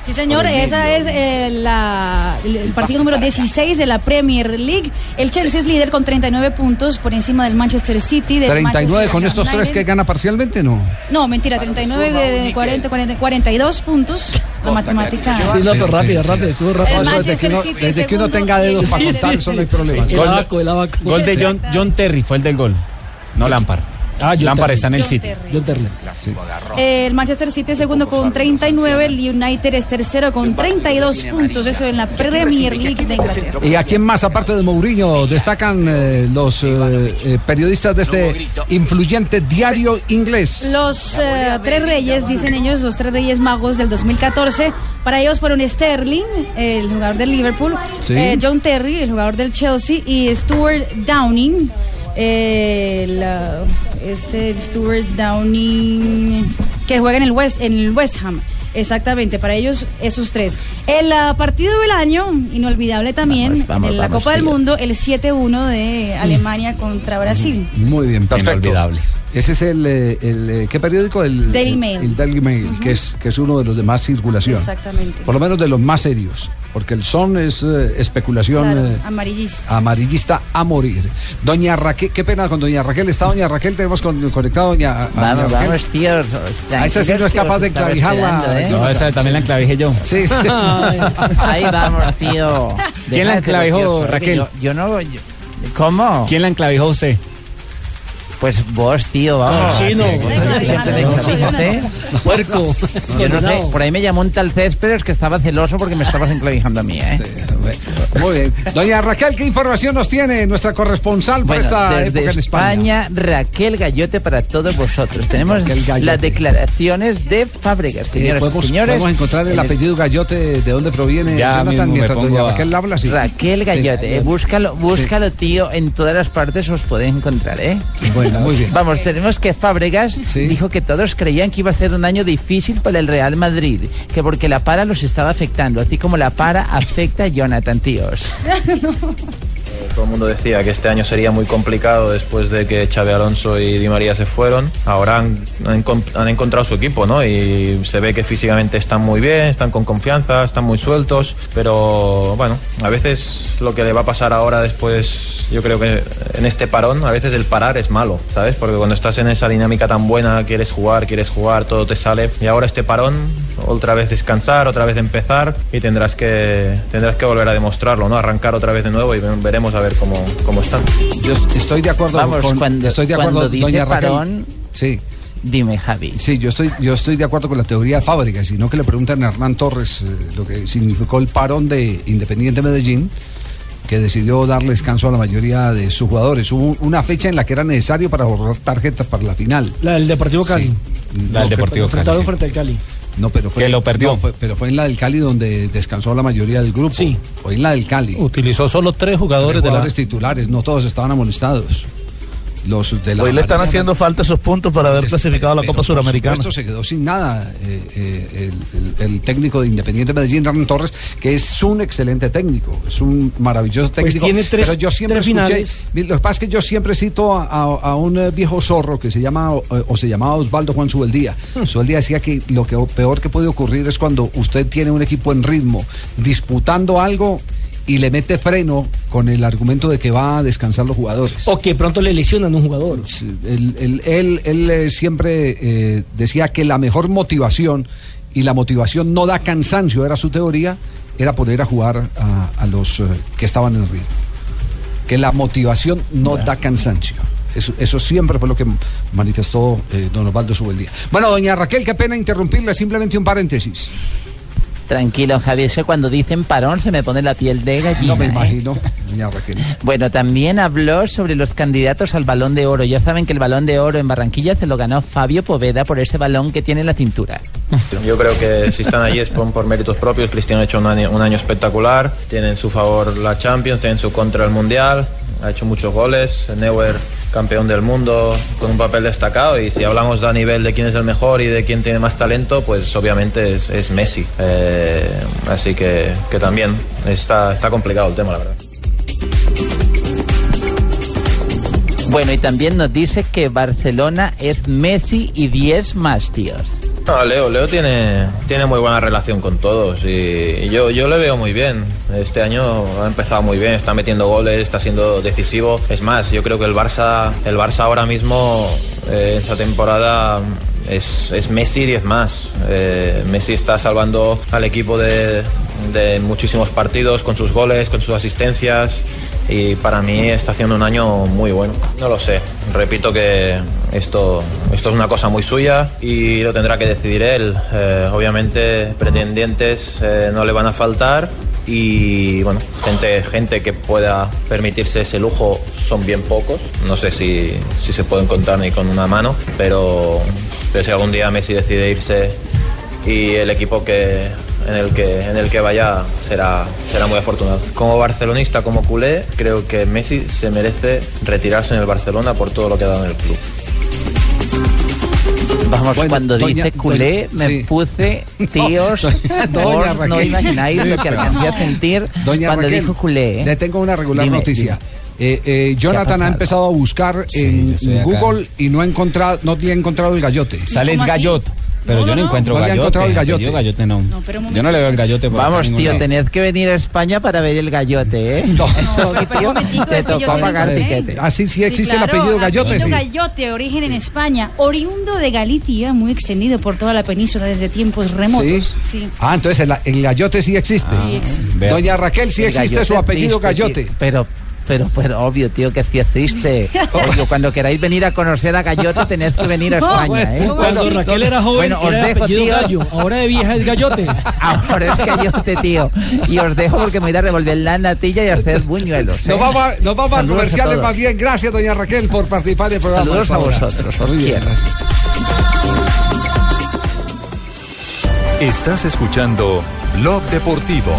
Sí, señor, esa es eh, la- el, el partido número 16 de la Premier League. El Chelsea es líder con 39 puntos por encima del Manchester City. Del 39 Manchester con estos tres que gana parcialmente, ¿no? No, mentira, 39 de 40, 40, 42 puntos. La matemática. Sí, no, pero rápido, rápido, estuvo rápido. Eso desde que uno, desde que uno tenga dedos para contar, eso no hay problema. El abaco, el abaco. Gol de John, John Terry fue el del gol. No Lampard. Ah, John Lampard Terry. está en el John City. John Terry. El Manchester City es segundo con 39, el United es tercero con 32 puntos, eso en la Premier League de Inglaterra. ¿Y a quién más, aparte de Mourinho, destacan eh, los eh, eh, periodistas de este influyente diario inglés? Los eh, tres reyes, dicen ellos, los tres reyes magos del 2014, para ellos fueron Sterling, el jugador del Liverpool, Sí. eh, John Terry, el jugador del Chelsea, y Stuart Downing, el, uh, este Stuart Downing, que juega en el West, en el West Ham. Exactamente, para ellos esos tres. El uh, partido del año, inolvidable también, vamos, en la vamos, Copa del. Mundo, el 7-1 de Alemania contra Brasil. Muy bien, perfecto. Inolvidable. Ese es el, eh, el, eh, ¿qué periódico? El Daily el- Mail. El Daily Mail, que es que es uno de los de más circulación. Exactamente. Por lo menos de los más serios, porque el Son es eh, especulación Claro, eh, amarillista. amarillista a morir. Doña Raquel, qué pena con Doña Raquel. Está Doña Raquel, tenemos con- conectado a Doña, a Doña Vamos, Raquel. vamos, tíos. A esa sí no es capaz de clavijarla. ¿eh? No, esa también la enclavijé yo. Sí, sí. Ahí vamos, tío. ¿Quién la enclavijó, ¿eh? Raquel? Yo, yo no. yo- ¿Cómo? ¿Quién la enclavijó usted? Pues vos, tío, vamos. Puerco. Yo no sé, por ahí me llamó un tal Céspedes que estaba celoso porque me estabas enclavijando a mí, ¿eh? Muy bien. Doña Raquel, ¿qué información nos tiene nuestra corresponsal por Bueno, esta época en España? España, Raquel Gallote para todos vosotros. Tenemos las declaraciones de Fábregas, Eh, señores, podemos, señores. podemos encontrar el apellido Gallote, ¿de dónde proviene? Ya Jonathan, mientras pongo Doña a- Raquel habla. Raquel Gallote, eh, búscalo, búscalo, tío, en todas las partes os podéis encontrar, ¿eh? Bueno, muy bien. Vamos, tenemos que Fábregas dijo que todos creían que iba a ser un año difícil para el Real Madrid, que porque la para los estaba afectando, así como la para afecta a Jonathan, tíos. Todo el mundo decía que este año sería muy complicado después de que Xavi Alonso y Di María se fueron. Ahora han, han encon- han encontrado su equipo, ¿no? Y se ve que físicamente están muy bien, están con confianza, están muy sueltos. Pero bueno, a veces lo que le va a pasar ahora después, yo creo que en este parón, a veces el parar es malo, ¿sabes? Porque cuando estás en esa dinámica tan buena, quieres jugar, quieres jugar, todo te sale. Y ahora este parón, otra vez descansar, otra vez empezar y tendrás que, tendrás que volver a demostrarlo, ¿no? Arrancar otra vez de nuevo y ve- a ver cómo, cómo están. Yo estoy de acuerdo Vamos, con cuando- estoy de acuerdo cuando dice doña Raquel. parón, sí. Dime, Javi. Sí, yo estoy yo estoy de acuerdo con la teoría de Fábricas, sino que le preguntan a Hernán Torres eh, lo que significó el parón de Independiente Medellín que decidió darle descanso a la mayoría de sus jugadores. Hubo una fecha en la que era necesario para borrar tarjetas para la final. La del Deportivo Cali. La del Deportivo Cali, sí. frente al Cali. No, pero fue, Que lo perdió. no, fue- pero fue en la del Cali donde descansó la mayoría del grupo. Sí. Fue en la del Cali. Utilizó solo tres jugadores de la. titulares, no todos estaban amonestados. Los de la Hoy le están haciendo falta esos puntos para haber clasificado a la Copa por Suramericana. supuesto, se quedó sin nada eh, eh, el, el- el técnico de Independiente Medellín, Hernán Torres, que es un excelente técnico, es un maravilloso Pues técnico. tiene tres- pero yo siempre tres escuché, finales. lo que pasa es que yo siempre cito a, a- a un eh, viejo zorro que se llama o, o se llamaba Osvaldo Juan Subeldía. Hmm. Subeldía decía que lo que peor que puede ocurrir es cuando usted tiene un equipo en ritmo, disputando algo y le mete freno con el argumento de que va a descansar los jugadores. O que pronto le lesionan a un jugador. Él, él- él- él, eh, siempre eh, decía que la mejor motivación, y la motivación no da cansancio, era su teoría, era poner a jugar a, a los eh, que estaban en ritmo. Que la motivación no da cansancio. Eso, eso siempre fue lo que manifestó eh, don Osvaldo Subeldía. Bueno, doña Raquel, qué pena interrumpirle, simplemente un paréntesis. Tranquilo, Javi, es que cuando dicen parón se me pone la piel de gallina. No me ¿eh? imagino. Bueno, también habló sobre los candidatos al balón de oro. Ya saben que el balón de oro en Barranquilla se lo ganó Fabio Poveda por ese balón que tiene en la cintura. Yo creo que si están allí es por, por méritos propios. Cristiano ha hecho un año, un año espectacular. Tiene en su favor la Champions, tiene en su contra el Mundial. Ha hecho muchos goles. Neuer, campeón del mundo, con un papel destacado. Y si hablamos a nivel de quién es el mejor y de quién tiene más talento, pues obviamente es, es Messi. Eh, así que, que también está, está complicado el tema, la verdad. Bueno, y también nos dice que Barcelona es Messi y 10 más, tíos. Leo, Leo tiene, tiene muy buena relación con todos y, yo, yo le veo muy bien. Este año ha empezado muy bien, está metiendo goles, está siendo decisivo. Es más, yo creo que el Barça, el Barça ahora mismo eh, esta temporada es, es Messi 10 más. Eh, Messi está salvando al equipo de, de muchísimos partidos con sus goles, con sus asistencias y para mí está haciendo un año muy bueno. No lo sé, repito que esto, esto es una cosa muy suya y lo tendrá que decidir él. Eh, obviamente pretendientes eh, no le van a faltar y bueno, gente, gente que pueda permitirse ese lujo son bien pocos. No sé si, si se pueden contar ni con una mano, pero, pero si algún día Messi decide irse y el equipo que en el que en el que vaya será será muy afortunado. Como barcelonista, como culé, creo que Messi se merece retirarse en el Barcelona por todo lo que ha dado en el club. Vamos, Bueno, cuando doña- dice culé, doña- me sí. puse, tíos, Doña vos no imagináis lo que alcancé a sentir Doña cuando Raquel, dijo culé. ¿eh? Le tengo una regular Dime, noticia. Eh, eh, Jonathan ha empezado a buscar en yo estoy acá. Google y no ha encontrado, no le ha encontrado el gallote. Sale el gallote. Pero No, yo no, no, encuentro No gallote. encontrado el gallote. gallote no. yo no le veo el gallote por Vamos, tío, lado. tenés que venir a España para ver el gallote, ¿eh? No, momentico, te tocó pagar tiquete. Así sí existe claro, el apellido gallote, apellido sí. Gallote, origen en España, oriundo de Galicia, muy extendido por toda la península desde tiempos remotos. Sí. Ah, entonces el, el gallote sí existe. Sí existe. Doña Raquel sí El existe su apellido gallote. tío. Pero, pero, pero obvio, tío, que sí existe. Obvio, cuando queráis venir a conocer a Gallote, tenéis que venir a España, ¿eh? Cuando Raquel era joven, Bueno, os era de dejo, tío. Gallo. Ahora de vieja es Gallote. Ahora es Gallote, tío. Y os dejo porque me voy a revolver la natilla y hacer buñuelos. ¿eh? Nos vamos, a- nos vamos a comerciales más bien. Gracias, doña Raquel, por participar en el programa. Saludos a vosotros, os Muy bien. quiero. Estás escuchando Blog Deportivo.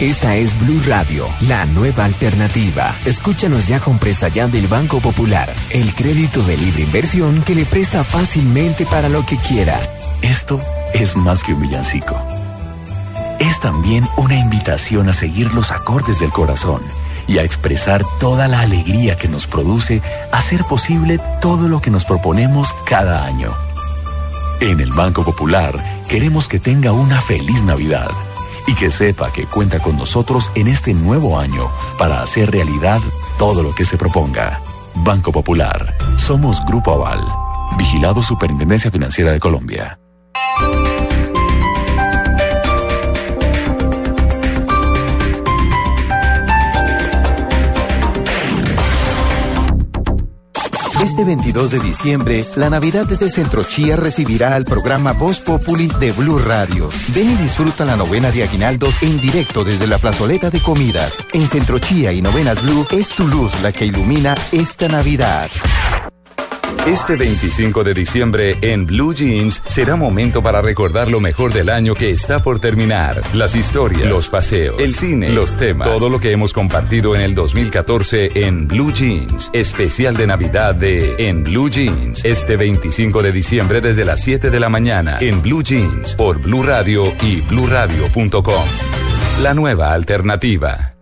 Esta es Blue Radio, la nueva alternativa. Escúchanos ya con presta ya del Banco Popular, el crédito de libre inversión que le presta fácilmente para lo que quiera. Esto es más que un villancico. Es también una invitación a seguir los acordes del corazón y a expresar toda la alegría que nos produce hacer posible todo lo que nos proponemos cada año. En el Banco Popular queremos que tenga una feliz Navidad y que sepa que cuenta con nosotros en este nuevo año para hacer realidad todo lo que se proponga. Banco Popular. Somos Grupo Aval. Vigilado Superintendencia Financiera de Colombia. Este 22 de diciembre, la Navidad desde Centro Chía recibirá al programa Voz Populi de Blue Radio. Ven y disfruta la novena de Aguinaldos en directo desde la plazoleta de comidas. En Centro Chía y Novenas Blue es tu luz la que ilumina esta Navidad. Este 25 de diciembre en Blue Jeans será momento para recordar lo mejor del año que está por terminar. Las historias, los paseos, el cine, los temas, todo lo que hemos compartido en el 2014 en Blue Jeans. Especial de Navidad de En Blue Jeans. Este 25 de diciembre desde las 7 de la mañana en Blue Jeans por Blue Radio y bluradio.com. La nueva alternativa.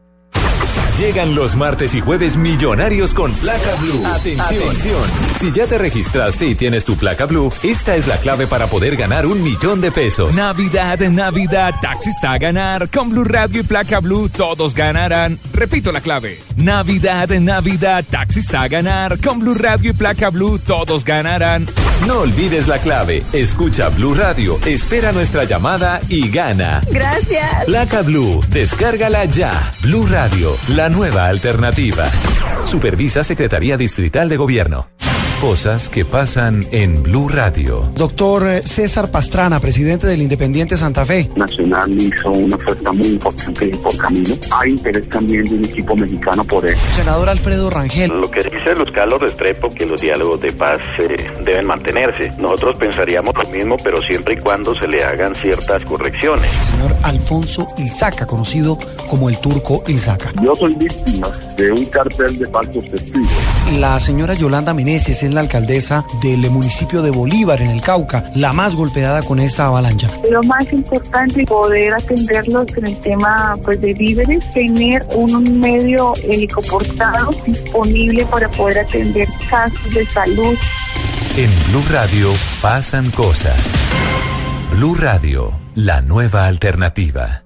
Llegan los martes y jueves millonarios con placa blue. Atención. Si ya te registraste y tienes tu placa blue, esta es la clave para poder ganar un millón de pesos. Navidad, Navidad, taxista a ganar. Con Blue Radio y placa Blue todos ganarán. Repito la clave. Navidad, Navidad, taxista a ganar. Con Blue Radio y placa Blue todos ganarán. No olvides la clave. Escucha Blue Radio, espera nuestra llamada y gana. Gracias. Placa Blue, descárgala ya. Blue Radio, la nueva alternativa. Supervisa Secretaría Distrital de Gobierno. Cosas que pasan en Blue Radio. Doctor eh, César Pastrana, presidente del Independiente Santa Fe. Nacional hizo una oferta muy importante por camino. Hay interés también de un equipo mexicano por él. Senador Alfredo Rangel. Lo que dice Luz Carlos Restrepo, que los diálogos de paz eh, deben mantenerse. Nosotros pensaríamos lo mismo, pero siempre y cuando se le hagan ciertas correcciones. Señor Alfonso Ilzaca, conocido como el turco Ilzaca. Yo soy víctima de un cartel de falsos testigos. La señora Yolanda Meneses es la alcaldesa del municipio de Bolívar, en el Cauca, la más golpeada con esta avalancha. Lo más importante es poder atenderlos en el tema pues, de víveres, tener un medio helicoportado disponible para poder atender casos de salud. En Blue Radio pasan cosas. Blue Radio, la nueva alternativa.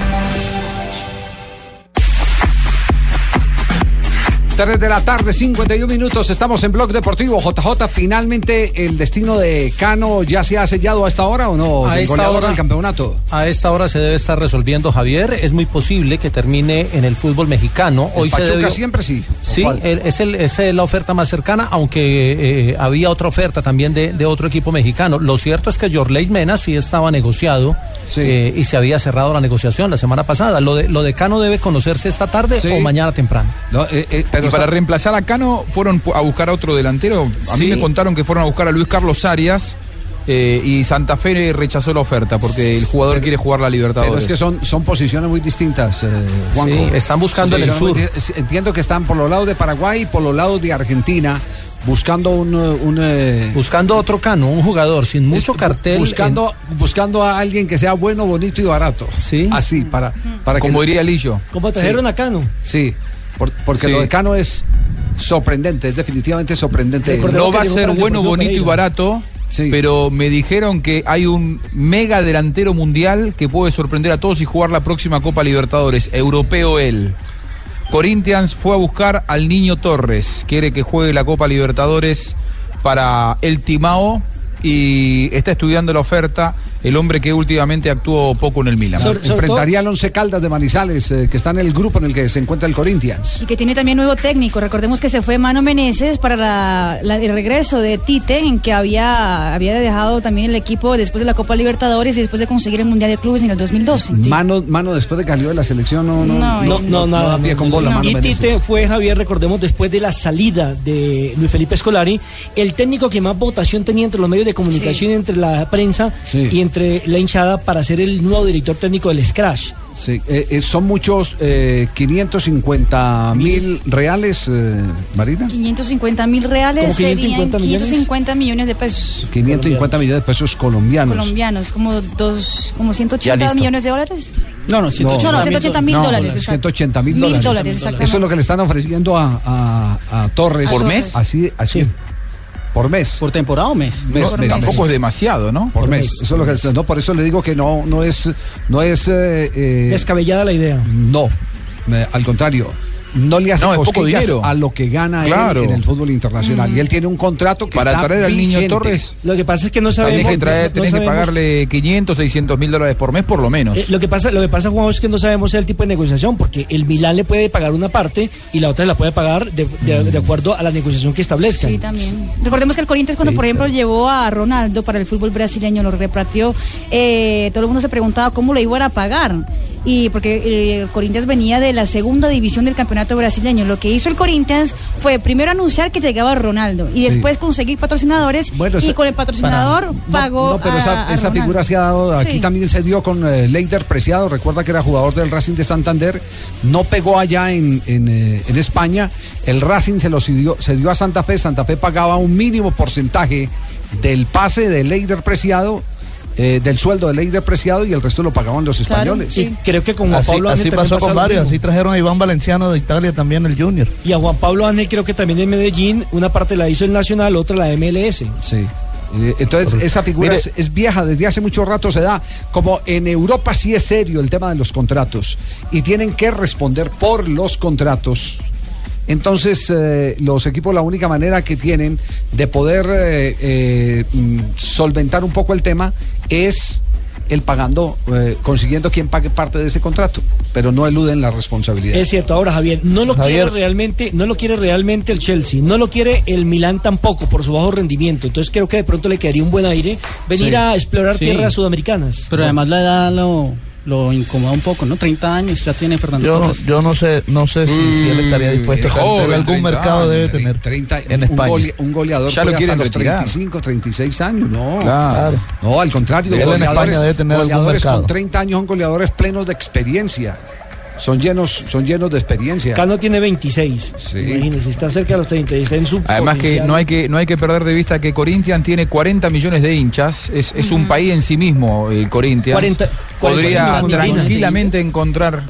3 de la tarde, 51 minutos. Estamos en Blog Deportivo. JJ, finalmente el destino de Cano ya se ha sellado a esta hora o no? A esta hora- del campeonato. A esta hora se debe estar resolviendo Javier. Es muy posible que termine en el fútbol mexicano. El Hoy se Pachuca debió- siempre sí. ¿o Sí, el- es, el- es la oferta más cercana, aunque eh, había otra oferta también de, de otro equipo mexicano. Lo cierto es que Jorleis Mena sí estaba negociado eh, y se había cerrado la negociación la semana pasada. Lo de, lo de Cano debe conocerse esta tarde Sí. o mañana temprano. eh, y para reemplazar a Cano fueron a buscar a otro delantero. A Sí. mí me contaron que fueron a buscar a Luis Carlos Arias eh, y Santa Fe rechazó la oferta porque el jugador quiere jugar la Libertadores. Pero es que son, son posiciones muy distintas, eh, Juanjo. Sí, están buscando en el sur. Entiendo que están por los lados de Paraguay y por los lados de Argentina buscando un... eh, un, eh, Buscando otro Cano, un jugador sin mucho cartel. buscando, buscando a alguien que sea bueno, bonito y barato. Sí. Así, para, para que... Como diría Lillo. Como trajeron a Cano. Sí, por- porque Sí. lo de Cano es sorprendente, es definitivamente sorprendente. No va a ser bueno, bonito y barato. Pero me dijeron que hay un mega delantero mundial que puede sorprender a todos y jugar la próxima Copa Libertadores. Europeo él. Corinthians fue a buscar al niño Torres. Quiere que juegue la Copa Libertadores para el Timao y está estudiando la oferta. El hombre que últimamente actuó poco en el Milan. Enfrentaría al Once Caldas de Manizales, eh, que está en el grupo en el que se encuentra el Corinthians. Y que tiene también nuevo técnico. Recordemos que se fue Mano Meneses para la- la- el regreso de Tite, en que había, había dejado también el equipo después de la Copa Libertadores y después de conseguir el Mundial de Clubes en el 2012. Mano, mano después de que salió de la selección, no, no, No, No, no, nada. pie con bola, Mano y. Tite fue, Javier, recordemos, después de la salida de Luis Felipe Escolari, el técnico que más votación tenía entre los medios de comunicación, entre la prensa Sí. y entre la hinchada para ser el nuevo director técnico del Scratch. Sí, eh, eh, son muchos, eh, 550 mil reales, eh, Marina. 550 mil reales ¿Cómo serían 550 millones? 550 millones de pesos 550 millones de pesos colombianos. colombianos, como dos, como Ya 180 listo. millones de dólares. No, no, No, 180 mil dólares, exacto. 180 mil dólares. dólares, exactamente. Eso es lo que le están ofreciendo a, a, a Torres. ¿Por mes? Así, así. Por mes. ¿Por temporada o mes? Mes, No, mes, tampoco mes. es demasiado, ¿no? Por mes. Eso es lo que no, por eso le digo que no, no es, no es eh, eh, Descabellada la idea. No, me- al contrario. No le hace No, poco dinero. a lo que gana él en el fútbol internacional. Y él tiene un contrato que Para está traer al niño. Torres. Lo que pasa es que no sabemos. Tenés que, traer, no tenés que sabemos- pagarle 500, 600 mil dólares por mes por lo menos. Eh, lo que pasa, lo que pasa, Juan, es que no sabemos el tipo de negociación, porque el Milán le puede pagar una parte y la otra la puede pagar de, de- de acuerdo a la negociación que establezcan. Sí, también. Recordemos que el Corinthians cuando, por ejemplo, llevó a Ronaldo para el fútbol brasileño, lo repatrió, eh, todo el mundo se preguntaba cómo lo iban a pagar. Y porque eh, el Corinthians venía de la segunda división del campeonato brasileño. Lo que hizo el Corinthians fue primero anunciar que llegaba Ronaldo y Sí. después conseguir patrocinadores Bueno, y con el patrocinador pagó No, pero a- esa, a esa figura se ha dado, aquí Sí. también se dio con eh, Leider Preciado, recuerda que era jugador del Racing de Santander, no pegó allá en, en, eh, en España, el Racing se lo dio, se dio a Santa Fe, Santa Fe pagaba un mínimo porcentaje del pase de Leider Preciado, eh, del sueldo de Leider Preciado y el resto lo pagaban los españoles. Y creo que con Juan Así, Pablo Ángel así pasó con varios, así trajeron a Iván Valenciano de Italia también el Junior. Y a Juan Pablo Ángel creo que también en Medellín, una parte la hizo el Nacional, otra la MLS. Sí. Eh, Entonces, esa figura Mire- es, es vieja, desde hace mucho rato se da. Como en Europa sí es serio el tema de los contratos y tienen que responder por los contratos. Entonces, eh, los equipos, la única manera que tienen de poder eh, eh, mm, solventar un poco el tema es el pagando, eh, consiguiendo quien pague parte de ese contrato, pero no eluden la responsabilidad. Es cierto, ahora Javier, no lo Javier. quiere realmente, no lo quiere realmente el Chelsea, no lo quiere el Milán tampoco por su bajo rendimiento. Entonces creo que de pronto le quedaría un buen aire venir Sí. a explorar Sí. tierras sudamericanas. Pero además la edad lo, lo incomoda un poco, ¿no? 30 años ya tiene Fernando Yo Torres. yo no sé, no sé si, si él estaría dispuesto a joven, algún 30 mercado años, debe tener 30, en un, España. gole- un goleador Ya lo hasta los retirar. 35, 36 años, no. Claro. No, al contrario, Él en goleadores, España debe tener algún goleadores con mercado. 30 años son goleadores plenos de experiencia. Son llenos, son llenos de experiencia. Cano tiene 26. Imagínese, está cerca de los 30 y está en su Además que no hay que no hay que perder de vista que Corinthians tiene 40 millones de hinchas, es, es un país en sí mismo el Corinthians. 40 Podría 40 millones. tranquilamente encontrar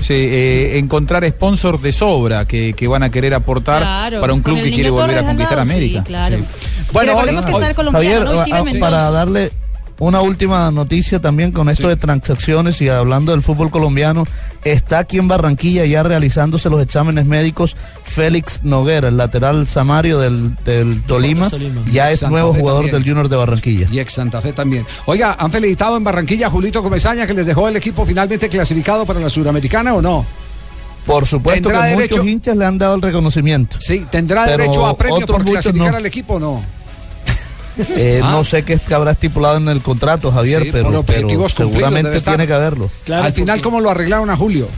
sí, eh, encontrar sponsors de sobra que, que van a querer aportar Claro, para un club que quiere volver a al lado, sí, América. claro. Sí. Bueno, recordemos que está el colombiano, Javier, ¿no? a- Steven a- Mendoza. para darle una última noticia también con esto de transacciones y hablando del fútbol colombiano. Está aquí en Barranquilla ya realizándose los exámenes médicos Félix Noguera, el lateral samario del, del Tolima. Tolima. Ya es Santa nuevo Fe jugador también. del Junior de Barranquilla. Y ex Santa Fe también. Oiga, ¿han felicitado en Barranquilla a Julito Comesaña que les dejó el equipo finalmente clasificado para la Suramericana o no? Por supuesto que ¿Tendrá muchos hinchas le han dado el reconocimiento. Sí, ¿tendrá derecho a premio por clasificar no. al equipo o no? Eh, Ah. No sé qué habrá estipulado en el contrato, Javier, Sí, pero, seguramente tiene que haberlo. Al final, ¿cómo lo arreglaron a Julio?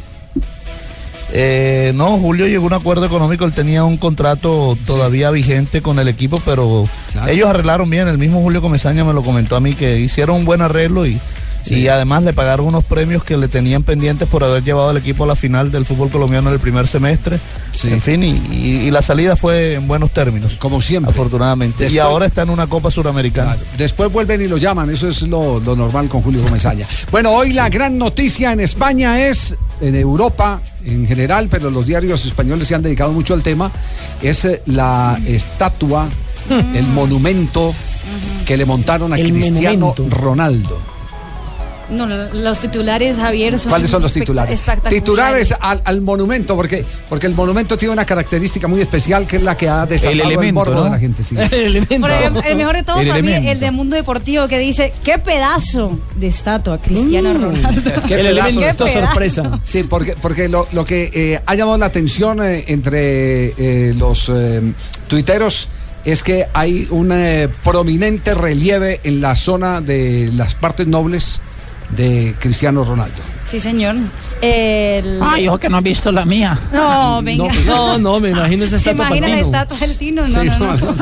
Eh, no, Julio llegó a un acuerdo económico, él tenía un contrato todavía vigente con el equipo, pero ellos arreglaron bien, el mismo Julio Comesaña me lo comentó a mí que hicieron un buen arreglo y, y además le pagaron unos premios que le tenían pendientes por haber llevado al equipo a la final del fútbol colombiano en el primer semestre. En fin, y, y- y la salida fue en buenos términos. Como siempre. Afortunadamente. y ahora está en una Copa Suramericana. Después vuelven y lo llaman, eso es lo, lo normal con Julio Comesaña. Bueno, hoy la gran noticia en España es, en Europa en general, pero los diarios españoles se han dedicado mucho al tema, es eh, la estatua, el monumento que le montaron a El Cristiano monumento. Ronaldo. No, lo- los titulares, Javier, son ¿Cuáles son los titulares? espectaculares. Titulares al, al monumento, porque, porque el monumento tiene una característica muy especial que es la que ha desatado el, elemento, morbo ¿no? de la gente. sí. Por ejemplo, el mejor de todo El para mí, elemento. el de Mundo Deportivo, que dice, qué pedazo de estatua, Cristiano Mm. Ronaldo. Qué pedazo de Qué pedazo. Sí, porque, porque lo, lo que eh, ha llamado la atención eh, entre eh, los eh, tuiteros es que hay un eh, prominente relieve en la zona de las partes nobles de Cristiano Ronaldo. Sí, señor. El... Ay, ojo que no han visto la mía. No, venga. No, no, me imagino esa ¿Se estatua imagina la estatua del Tino? No, Sí, no, no, no.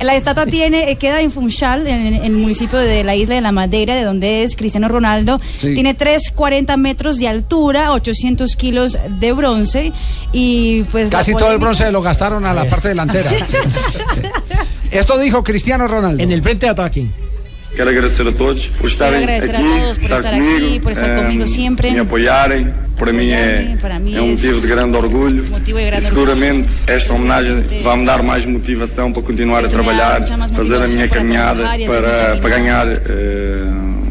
la estatua tiene, eh, queda en Funchal, en, en el municipio de la isla de la Madeira, de donde es Cristiano Ronaldo. Sí. Tiene 340 metros de altura, 800 kilos de bronce y pues... Casi todo el bronce lo gastaron a la parte delantera. Sí. Esto dijo Cristiano Ronaldo. En el frente de ataque. Quero agradecer a todos por estarem aqui, por estar comigo, aquí, por estar eh, siempre. me apoiarem. Para mim é, para mí é um es motivo de grande orgulho. motivo de grande e seguramente esta homenagem vai-me dar mais motivação para continuar a me trabalhar, fazer a minha caminhada para, para ganhar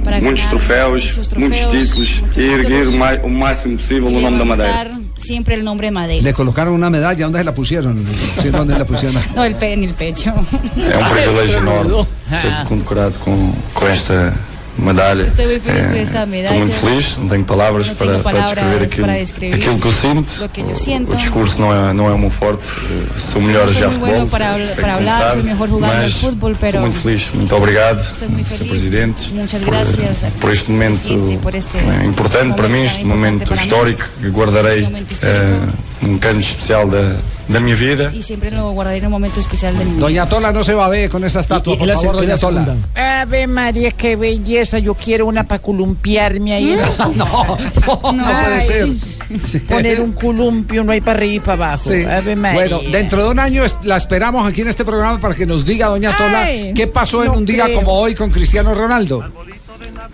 Para muitos troféus, muitos títulos muchos e erguer o máximo possível o nome da Madeira. Siempre el nombre Madeira. Le colocaron una medalla, ¿dónde se la pusieron? Sí, ¿Dónde la pusieron? No, el pe en el pecho. É um privilégio enorme ser condecorado com esta medalha. Estoy muy feliz Eh, por esta medalla. Estou muito feliz, não tenho palavras, No para, tengo para palabras descrever aquilo, para describir aquilo que eu sinto. lo que yo O siento. discurso não é, não é o meu forte, eh, sou melhor No a soy jogar muy futebol. bueno para, habl- tenho para que hablar, começar, soy mejor jugando al mas fútbol, pero Estou muito feliz, muito obrigado, estoy muy Sr. feliz. Presidente, Muchas por, gracias, por este momento presidente, por este eh, importante para mim, este momento para mí. histórico que guardarei momento histórico. eh, um canto especial da, da minha vida. y siempre lo guardaré en un momento especial de mi vida. Doña Tola no se va a ver con esa estatua, Y- y por favor, se- Doña Tola. Ave María, qué belleza. Yo quiero una para columpiarme ahí No, no, no puede ser. Poner un columpio, no hay para arriba y para abajo. Sí. Ave María. Bueno, dentro de un año la esperamos aquí en este programa para que nos diga, doña Tola, Ay, qué pasó en no un día creo. como hoy con Cristiano Ronaldo.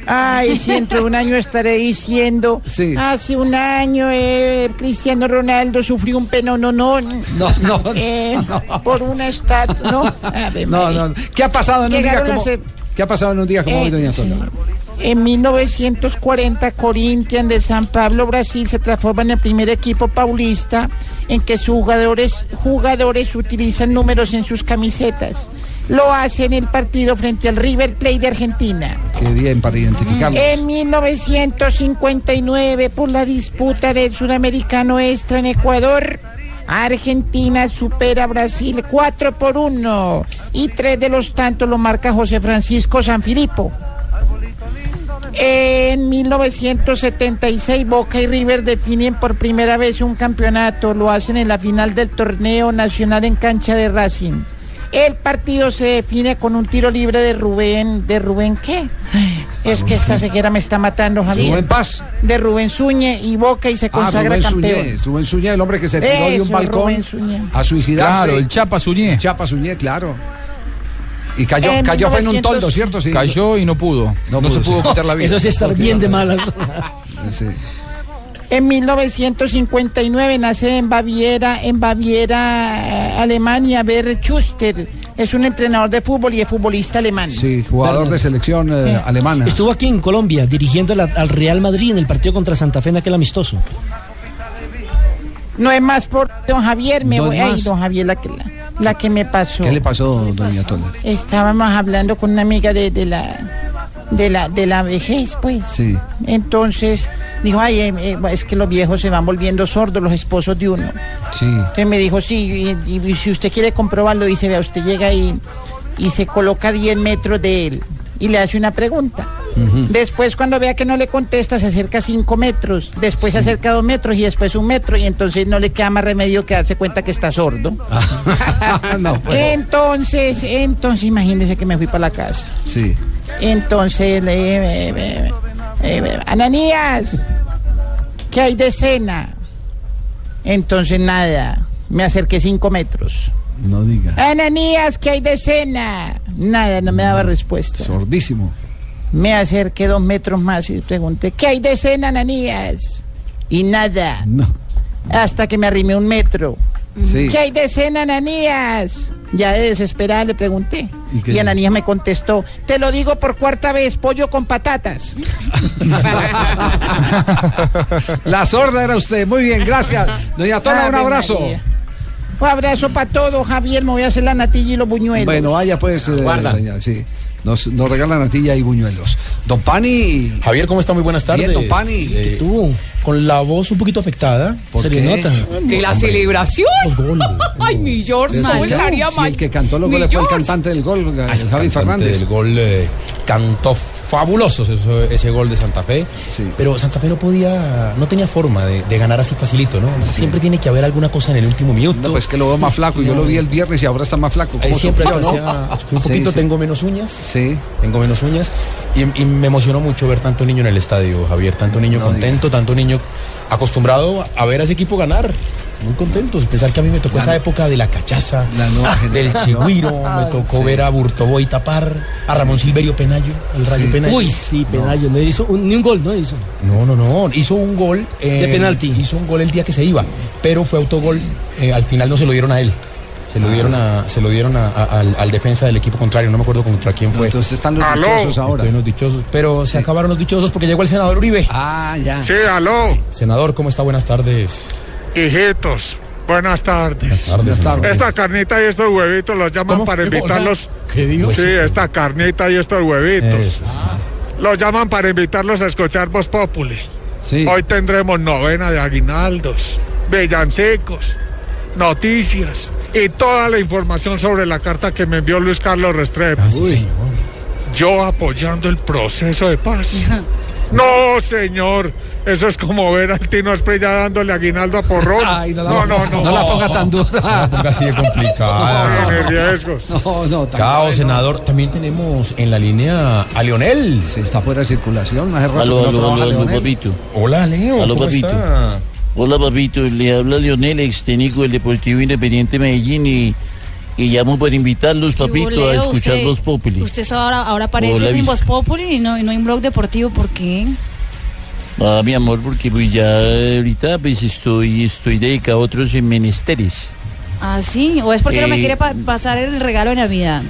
Ay, si dentro de un año estaré diciendo, Sí. hace un año eh, Cristiano Ronaldo sufrió un penononón No, no, eh, por una estatua, ¿no? No, no. ¿Qué ha pasado en un día como, ser- ¿qué ha pasado en un día como Eh, hoy, doña sí. Tola? En 1940, Corinthians de San Pablo, Brasil, se transforma en el primer equipo paulista en que sus jugadores, jugadores utilizan números en sus camisetas. Lo hace en el partido frente al River Plate de Argentina. Qué bien para identificarlo. En 1959, por la disputa del sudamericano extra en Ecuador, Argentina supera a Brasil 4 por 1 y tres de los tantos lo marca José Francisco Sanfilippo. En 1976, Boca y River definen por primera vez un campeonato. Lo hacen en la final del torneo nacional en cancha de Racing. El partido se define con un tiro libre de Rubén. ¿De Rubén qué? Es que esta ceguera me está matando, Javier. Rubén Paz. De Rubén Zúñez y Boca y se Ah, consagra Rubén campeón. Suñé, Rubén Suñé, el hombre que se tiró de un balcón Rubén Suñé. a suicidarse. Claro, el Chapa Suñé. Chapa Suñé, claro. Y cayó, En cayó fue en un 1900 toldo, ¿cierto? Sí. Cayó y no pudo. No, se pudo, pudo sí. quitar la vida. Eso sí estar bien de malas. Sí. En 1959 nace en Baviera, en Baviera, eh, Alemania, Bert Schuster, Es un entrenador de fútbol y es futbolista alemán. Sí, jugador de selección eh, alemana. Estuvo aquí en Colombia dirigiendo la- al Real Madrid en el partido contra Santa Fe en aquel amistoso. No es más por don Javier, me No voy. Ay, don Javier, la que, la, la que me pasó. ¿Qué le pasó, doña Tola? Estábamos hablando con una amiga de, de la de la de la vejez, pues. Sí. Entonces dijo, ay, eh, eh, es que los viejos se van volviendo sordos, los esposos de uno. Sí. Entonces me dijo, sí, y, y si usted quiere comprobarlo, dice, vea, usted llega y, y se coloca a 10 metros de él y le hace una pregunta. Después, cuando vea que no le contesta, se acerca 5 metros, después se acerca 2 metros y después un metro, y entonces no le queda más remedio que darse cuenta que está sordo. no, pues. Entonces, entonces, imagínese que me fui para la casa. Sí. Entonces, le eh, eh, eh, Ananías, ¿qué hay de cena? Entonces, nada, me acerqué 5 metros. No diga. Ananías, ¿qué hay de cena? Nada, no me daba respuesta. Sordísimo. Me acerqué dos metros más y pregunté, ¿qué hay de cena, Ananías? Y nada. No. Hasta que me arrimé un metro. Sí. ¿Qué hay de cena, Ananías? Ya de desesperada le pregunté. ¿Y? Ananías me contestó, te lo digo por cuarta vez, pollo con patatas. La sorda era usted. Muy bien, gracias. Doña Tola, un abrazo. María. Un abrazo para todos, Javier. Me voy a hacer la natilla y los buñuelos. Bueno, vaya pues. eh, Guarda. doña, sí. Nos, nos regalan natilla y buñuelos. Don Pani. Javier, ¿cómo está? Muy buenas tardes. Bien, don Pani. Eh, Con la voz un poquito afectada. ¿Por Se le qué? nota. Que la Hombre, celebración. los goles. Ay, mi George, ¿cómo el- estaría mal? el que cantó los goles fue el cantante del gol, Ay, Javi cantante Fernández. del gol eh, cantó fabuloso ese, ese gol de Santa Fe. Pero Santa Fe no podía, no tenía forma de, de ganar así facilito, ¿no? Siempre tiene que haber alguna cosa en el último minuto. No, pues que lo veo más flaco. Yo lo vi el viernes y ahora está más flaco. Ahí ¿Cómo siempre sufrió, no? fui un Sí, poquito, sí. tengo menos uñas. Sí. Tengo menos uñas. Y, y me emocionó mucho ver tanto niño en el estadio, Javier. Tanto niño contento, tanto niño acostumbrado a ver a ese equipo ganar. Muy contentos. Pensar que a mí me tocó La- esa época de la cachaza, La nueva del chigüiro. me tocó Sí. ver a Burtoboy tapar, a Ramón Silverio Penayo, el Rayo Sí. Penayo. Uy, sí, Penayo, no hizo un- ni un gol, ¿no hizo? No, no, no. Hizo un gol. eh, De penalti. Hizo un gol el día que se iba. Pero fue autogol. eh, al final no se lo dieron a él. Se lo dieron, a, se lo dieron a- a- al, al defensa del equipo contrario. No me acuerdo contra quién fue. Entonces están los Aló. dichosos ahora. Estoy en los dichosos. Pero se acabaron los dichosos porque llegó el senador Uribe. Ah, ya. Sí, aló, Senador, ¿cómo está? Buenas tardes. hijitos. Buenas tardes. Buenas tardes. senador. Esta carnita y estos huevitos los llaman ¿Cómo? para invitarlos. ¿Qué digo? Sí, esta carnita y estos huevitos. Eso. Los llaman para invitarlos a escuchar Voz Populi. Sí. Hoy tendremos novena de aguinaldos, villancicos, noticias y toda la información sobre la carta que me envió Luis Carlos Restrepo. Ah, sí, señor. Yo apoyando el proceso de paz. No, señor. Eso es como ver al Tino Esprilla dándole aguinaldo a Porrón. Ay, no, la, no, no, no. No la ponga tan No dura. ponga así de complicada. Tiene riesgos. No, no, Chao, no. senador. También tenemos en la línea a Leonel. Está fuera de circulación. Hace rato Aló, que no aló, trabaja aló, aló, Leonel. Hola, Leo. ¿cómo papito. está? Hola, papito. Le habla Lionel, ex técnico del Deportivo Independiente Medellín y, y llamo para invitarlos, papito, a escuchar Los Populi. Usted ahora, ahora aparece Hola, en Voz Populi y no, y no en Blog Deportivo. ¿Por qué? Ah, mi amor, porque pues ya ahorita pues estoy, estoy dedicado a otros menesteres. ¿Ah, sí? ¿O es porque no me Eh, quiere pa- pasar el regalo de Navidad?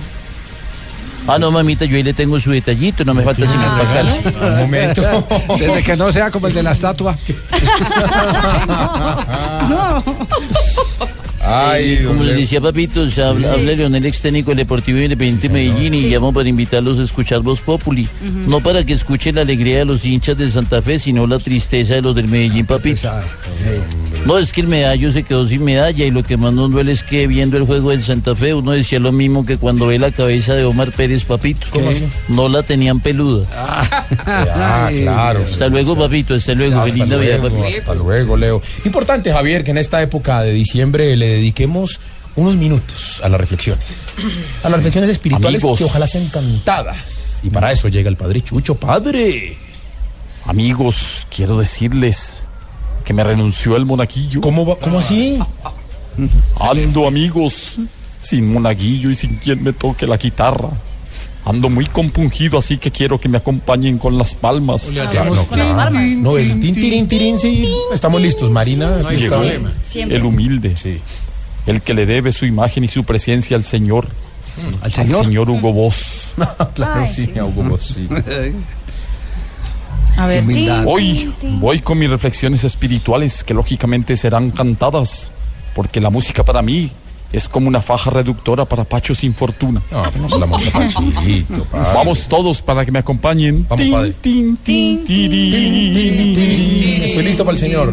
Ah, no, mamita, yo ahí le tengo su detallito, no me falta sino Ah. empacarse. Un momento. Desde que no sea como el de la estatua. No. Ay, Eh, como les decía, papito, o sea, habla, habla Leonel, ex técnico del Deportivo Independiente Medellín, y Sí. llamo para invitarlos a escuchar Voz Populi. No para que escuchen la alegría de los hinchas del Santa Fe, sino la tristeza de los del Medellín, papito. No, es que el medallo se quedó sin medalla, y lo que más nos duele es que viendo el juego del Santa Fe, uno decía lo mismo que cuando ve la cabeza de Omar Pérez, papito. ¿Cómo así? No la tenían peluda. Ah, claro. Hasta luego, papito, hasta luego. Hasta Feliz Navidad, luego, papito. hasta luego, Leo. Importante, Javier, que en esta época de diciembre le dediquemos unos minutos a las reflexiones. A las reflexiones espirituales Amigos. que ojalá sean cantadas. Y para eso llega el Padre Chucho. ¡Padre! Amigos, quiero decirles que me renunció el monaguillo. ¿Cómo, va- cómo así? Ando, amigos, sin monaguillo y sin quien me toque la guitarra. Ando muy compungido, así que quiero que me acompañen con las palmas. Claro, no, claro. No, el tin, tirín, tirín, sí. Estamos listos, Marina. Llegó está. Siempre. el humilde, el que le debe su imagen y su presencia al Señor. al señor. Hugo Boss. claro, Ay, sí, sí. a Hugo Boss, sí. A ver, Hoy voy con mis reflexiones espirituales que lógicamente serán cantadas, porque la música para mí es como una faja reductora para Pacho sin fortuna. No, pero no se la monta Pachito, padre. Vamos todos para que me acompañen. Vamos, Tin, padre. tin, tin, tirín. Estoy listo para el señor.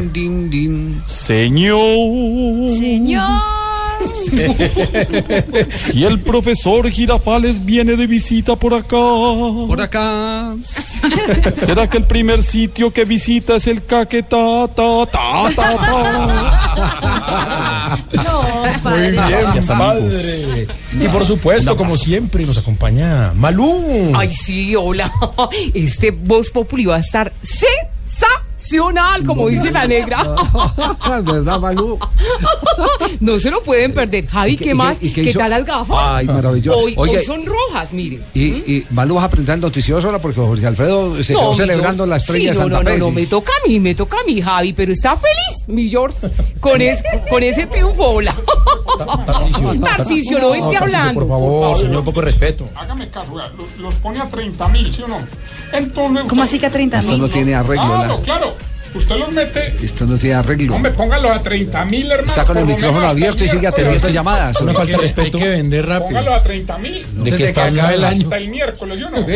Señor. Señor. Si el profesor Girafales viene de visita por acá. Por acá. ¿Será que el primer sitio que visita es el Caquetá? Ta, ta, ta, ta? No, Muy bien, Gracias, padre. Y por supuesto, como siempre, nos acompaña Malú. Ay, sí, hola. Este Voz Populi va a estar sensacional, como dice la negra. ¿Verdad, Malú? No se lo pueden perder. Javi, ¿Y qué- ¿qué y más? qué- y qué tal las gafas? Ay, maravilloso. Hoy, Oye, hoy son rojas, miren. Y, y Malú vas a presentar el noticioso ahora porque Jorge Alfredo se No, quedó celebrando George. la estrella Sí, de Santa no, no. No, no, me toca a mí, me toca a mí, Javi, pero está feliz, mi George, con, es- con ese triunfo. Hola. Tarcisio, no vente hablando. Por favor, señor, un poco de respeto. Hágame caso, los, los pone a 30 mil, ¿sí o no? Entonces, ¿Cómo así que a 30 Esto no mil? tiene arreglo, Claro, la- claro. Usted los mete. Esto no tiene arreglo. Hombre, póngalo a 30 mil, hermano. Está con el micrófono abierto y sigue atendiendo llamadas. Una falta de respeto. Hay que vender rápido. Póngalo a 30 mil. ¿De qué está el año. Hasta el miércoles, ¿sí o no?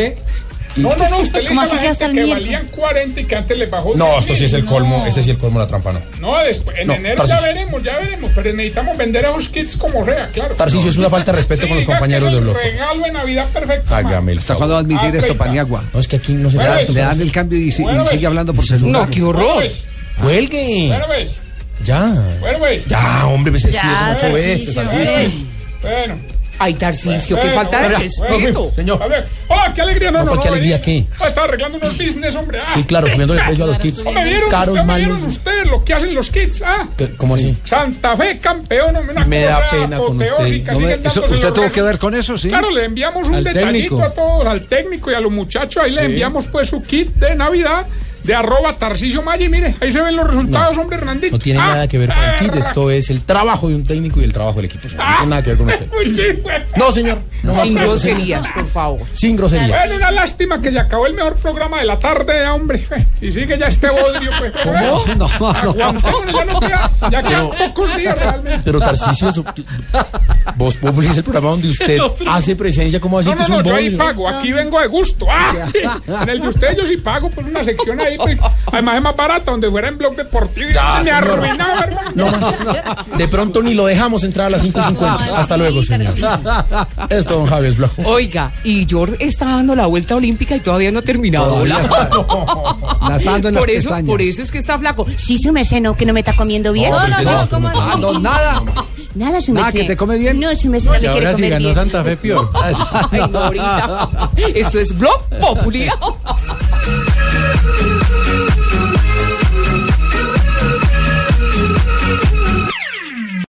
No, no, no, usted le ¿Cómo dice a así la que hasta gente el que miércoles? valían 40 y que antes les bajó No, 10 esto sí es el colmo, ese sí es el colmo de la trampa, no. No, después, en No, enero ya veremos, ya veremos, pero necesitamos vender a los kits como sea, claro. Tarcisio, es una falta de respeto Sí, con los compañeros que de es el bloque. regalo de Navidad perfecto. Hágame el ¿Hasta cuándo va a admitir Ah, esto, 30. Paniagua? No, es que aquí no se Bueno, da. pues, Le dan el cambio y, sigue hablando por celular. No, qué horror. pues, ¡Cuelgue! bueno, pues, Ya. bueno, pues. Ya, hombre, me se Ya, despidió como ocho veces. Bueno. Ay, Tarcisio, qué Bueno, falta de respeto. Señor. a ver. Hola, qué alegría, no, No, no, ¿cuál no. qué alegría qué? Ah, estaba arreglando unos business, hombre. Ah. Sí, claro, subiendo el precio a los kits. ¿Cómo me vieron, Caros, usted, me vieron ustedes lo que hacen los kits? Ah. ¿Qué- ¿Cómo así? Santa Fe campeón, una Me da pena con usted. No me- eso- ¿Usted tuvo que ver con eso, sí? Claro, le enviamos un Al detallito técnico. a todos, al técnico y a los muchachos. Ahí le enviamos pues su kit de Navidad de arroba Tarcicio Maggi. Mire, ahí se ven los resultados, hombre, Hernandito. No tiene Ah, nada que ver con el kit. ah, Esto es el trabajo de un técnico y el trabajo del equipo. No Ah. tiene nada que ver con usted. No, señor. No Sin groserías. groserías, por favor. Sin grosería. Bueno, una lástima que se acabó el mejor programa de la tarde, hombre. Y sigue ya este bodrio, pues. ¿Cómo? No, no. Aguantémonos, ya no queda, ya quedan pocos días realmente. Pero Voz Populi es el programa donde usted hace presencia. ¿Cómo así No, que no, es no, un yo ahí pago, aquí vengo de gusto. ¡Ah! En el de usted yo sí pago, pues una sección ahí, pues, además es más barata, donde fuera en blog deportivo. Ya, me arruinaba, hermano. No más. De pronto ni lo dejamos entrar a las 5.50. Hasta luego, señor. Esto, don Javier Blanco. Oiga, y George está dando la vuelta olímpica y todavía no ha terminado. La está dando en las por eso, pestañas. por eso es que está flaco. Sí, su merced, no, que no me está comiendo bien. No, no, no, ¿cómo no? Ah, no, nada. Nada, su Nada, merced. que te come bien. No, su merced no me quiere comer ganó bien. Santa Fe, peor. Ay, no, ahorita. Esto es Blog Populi.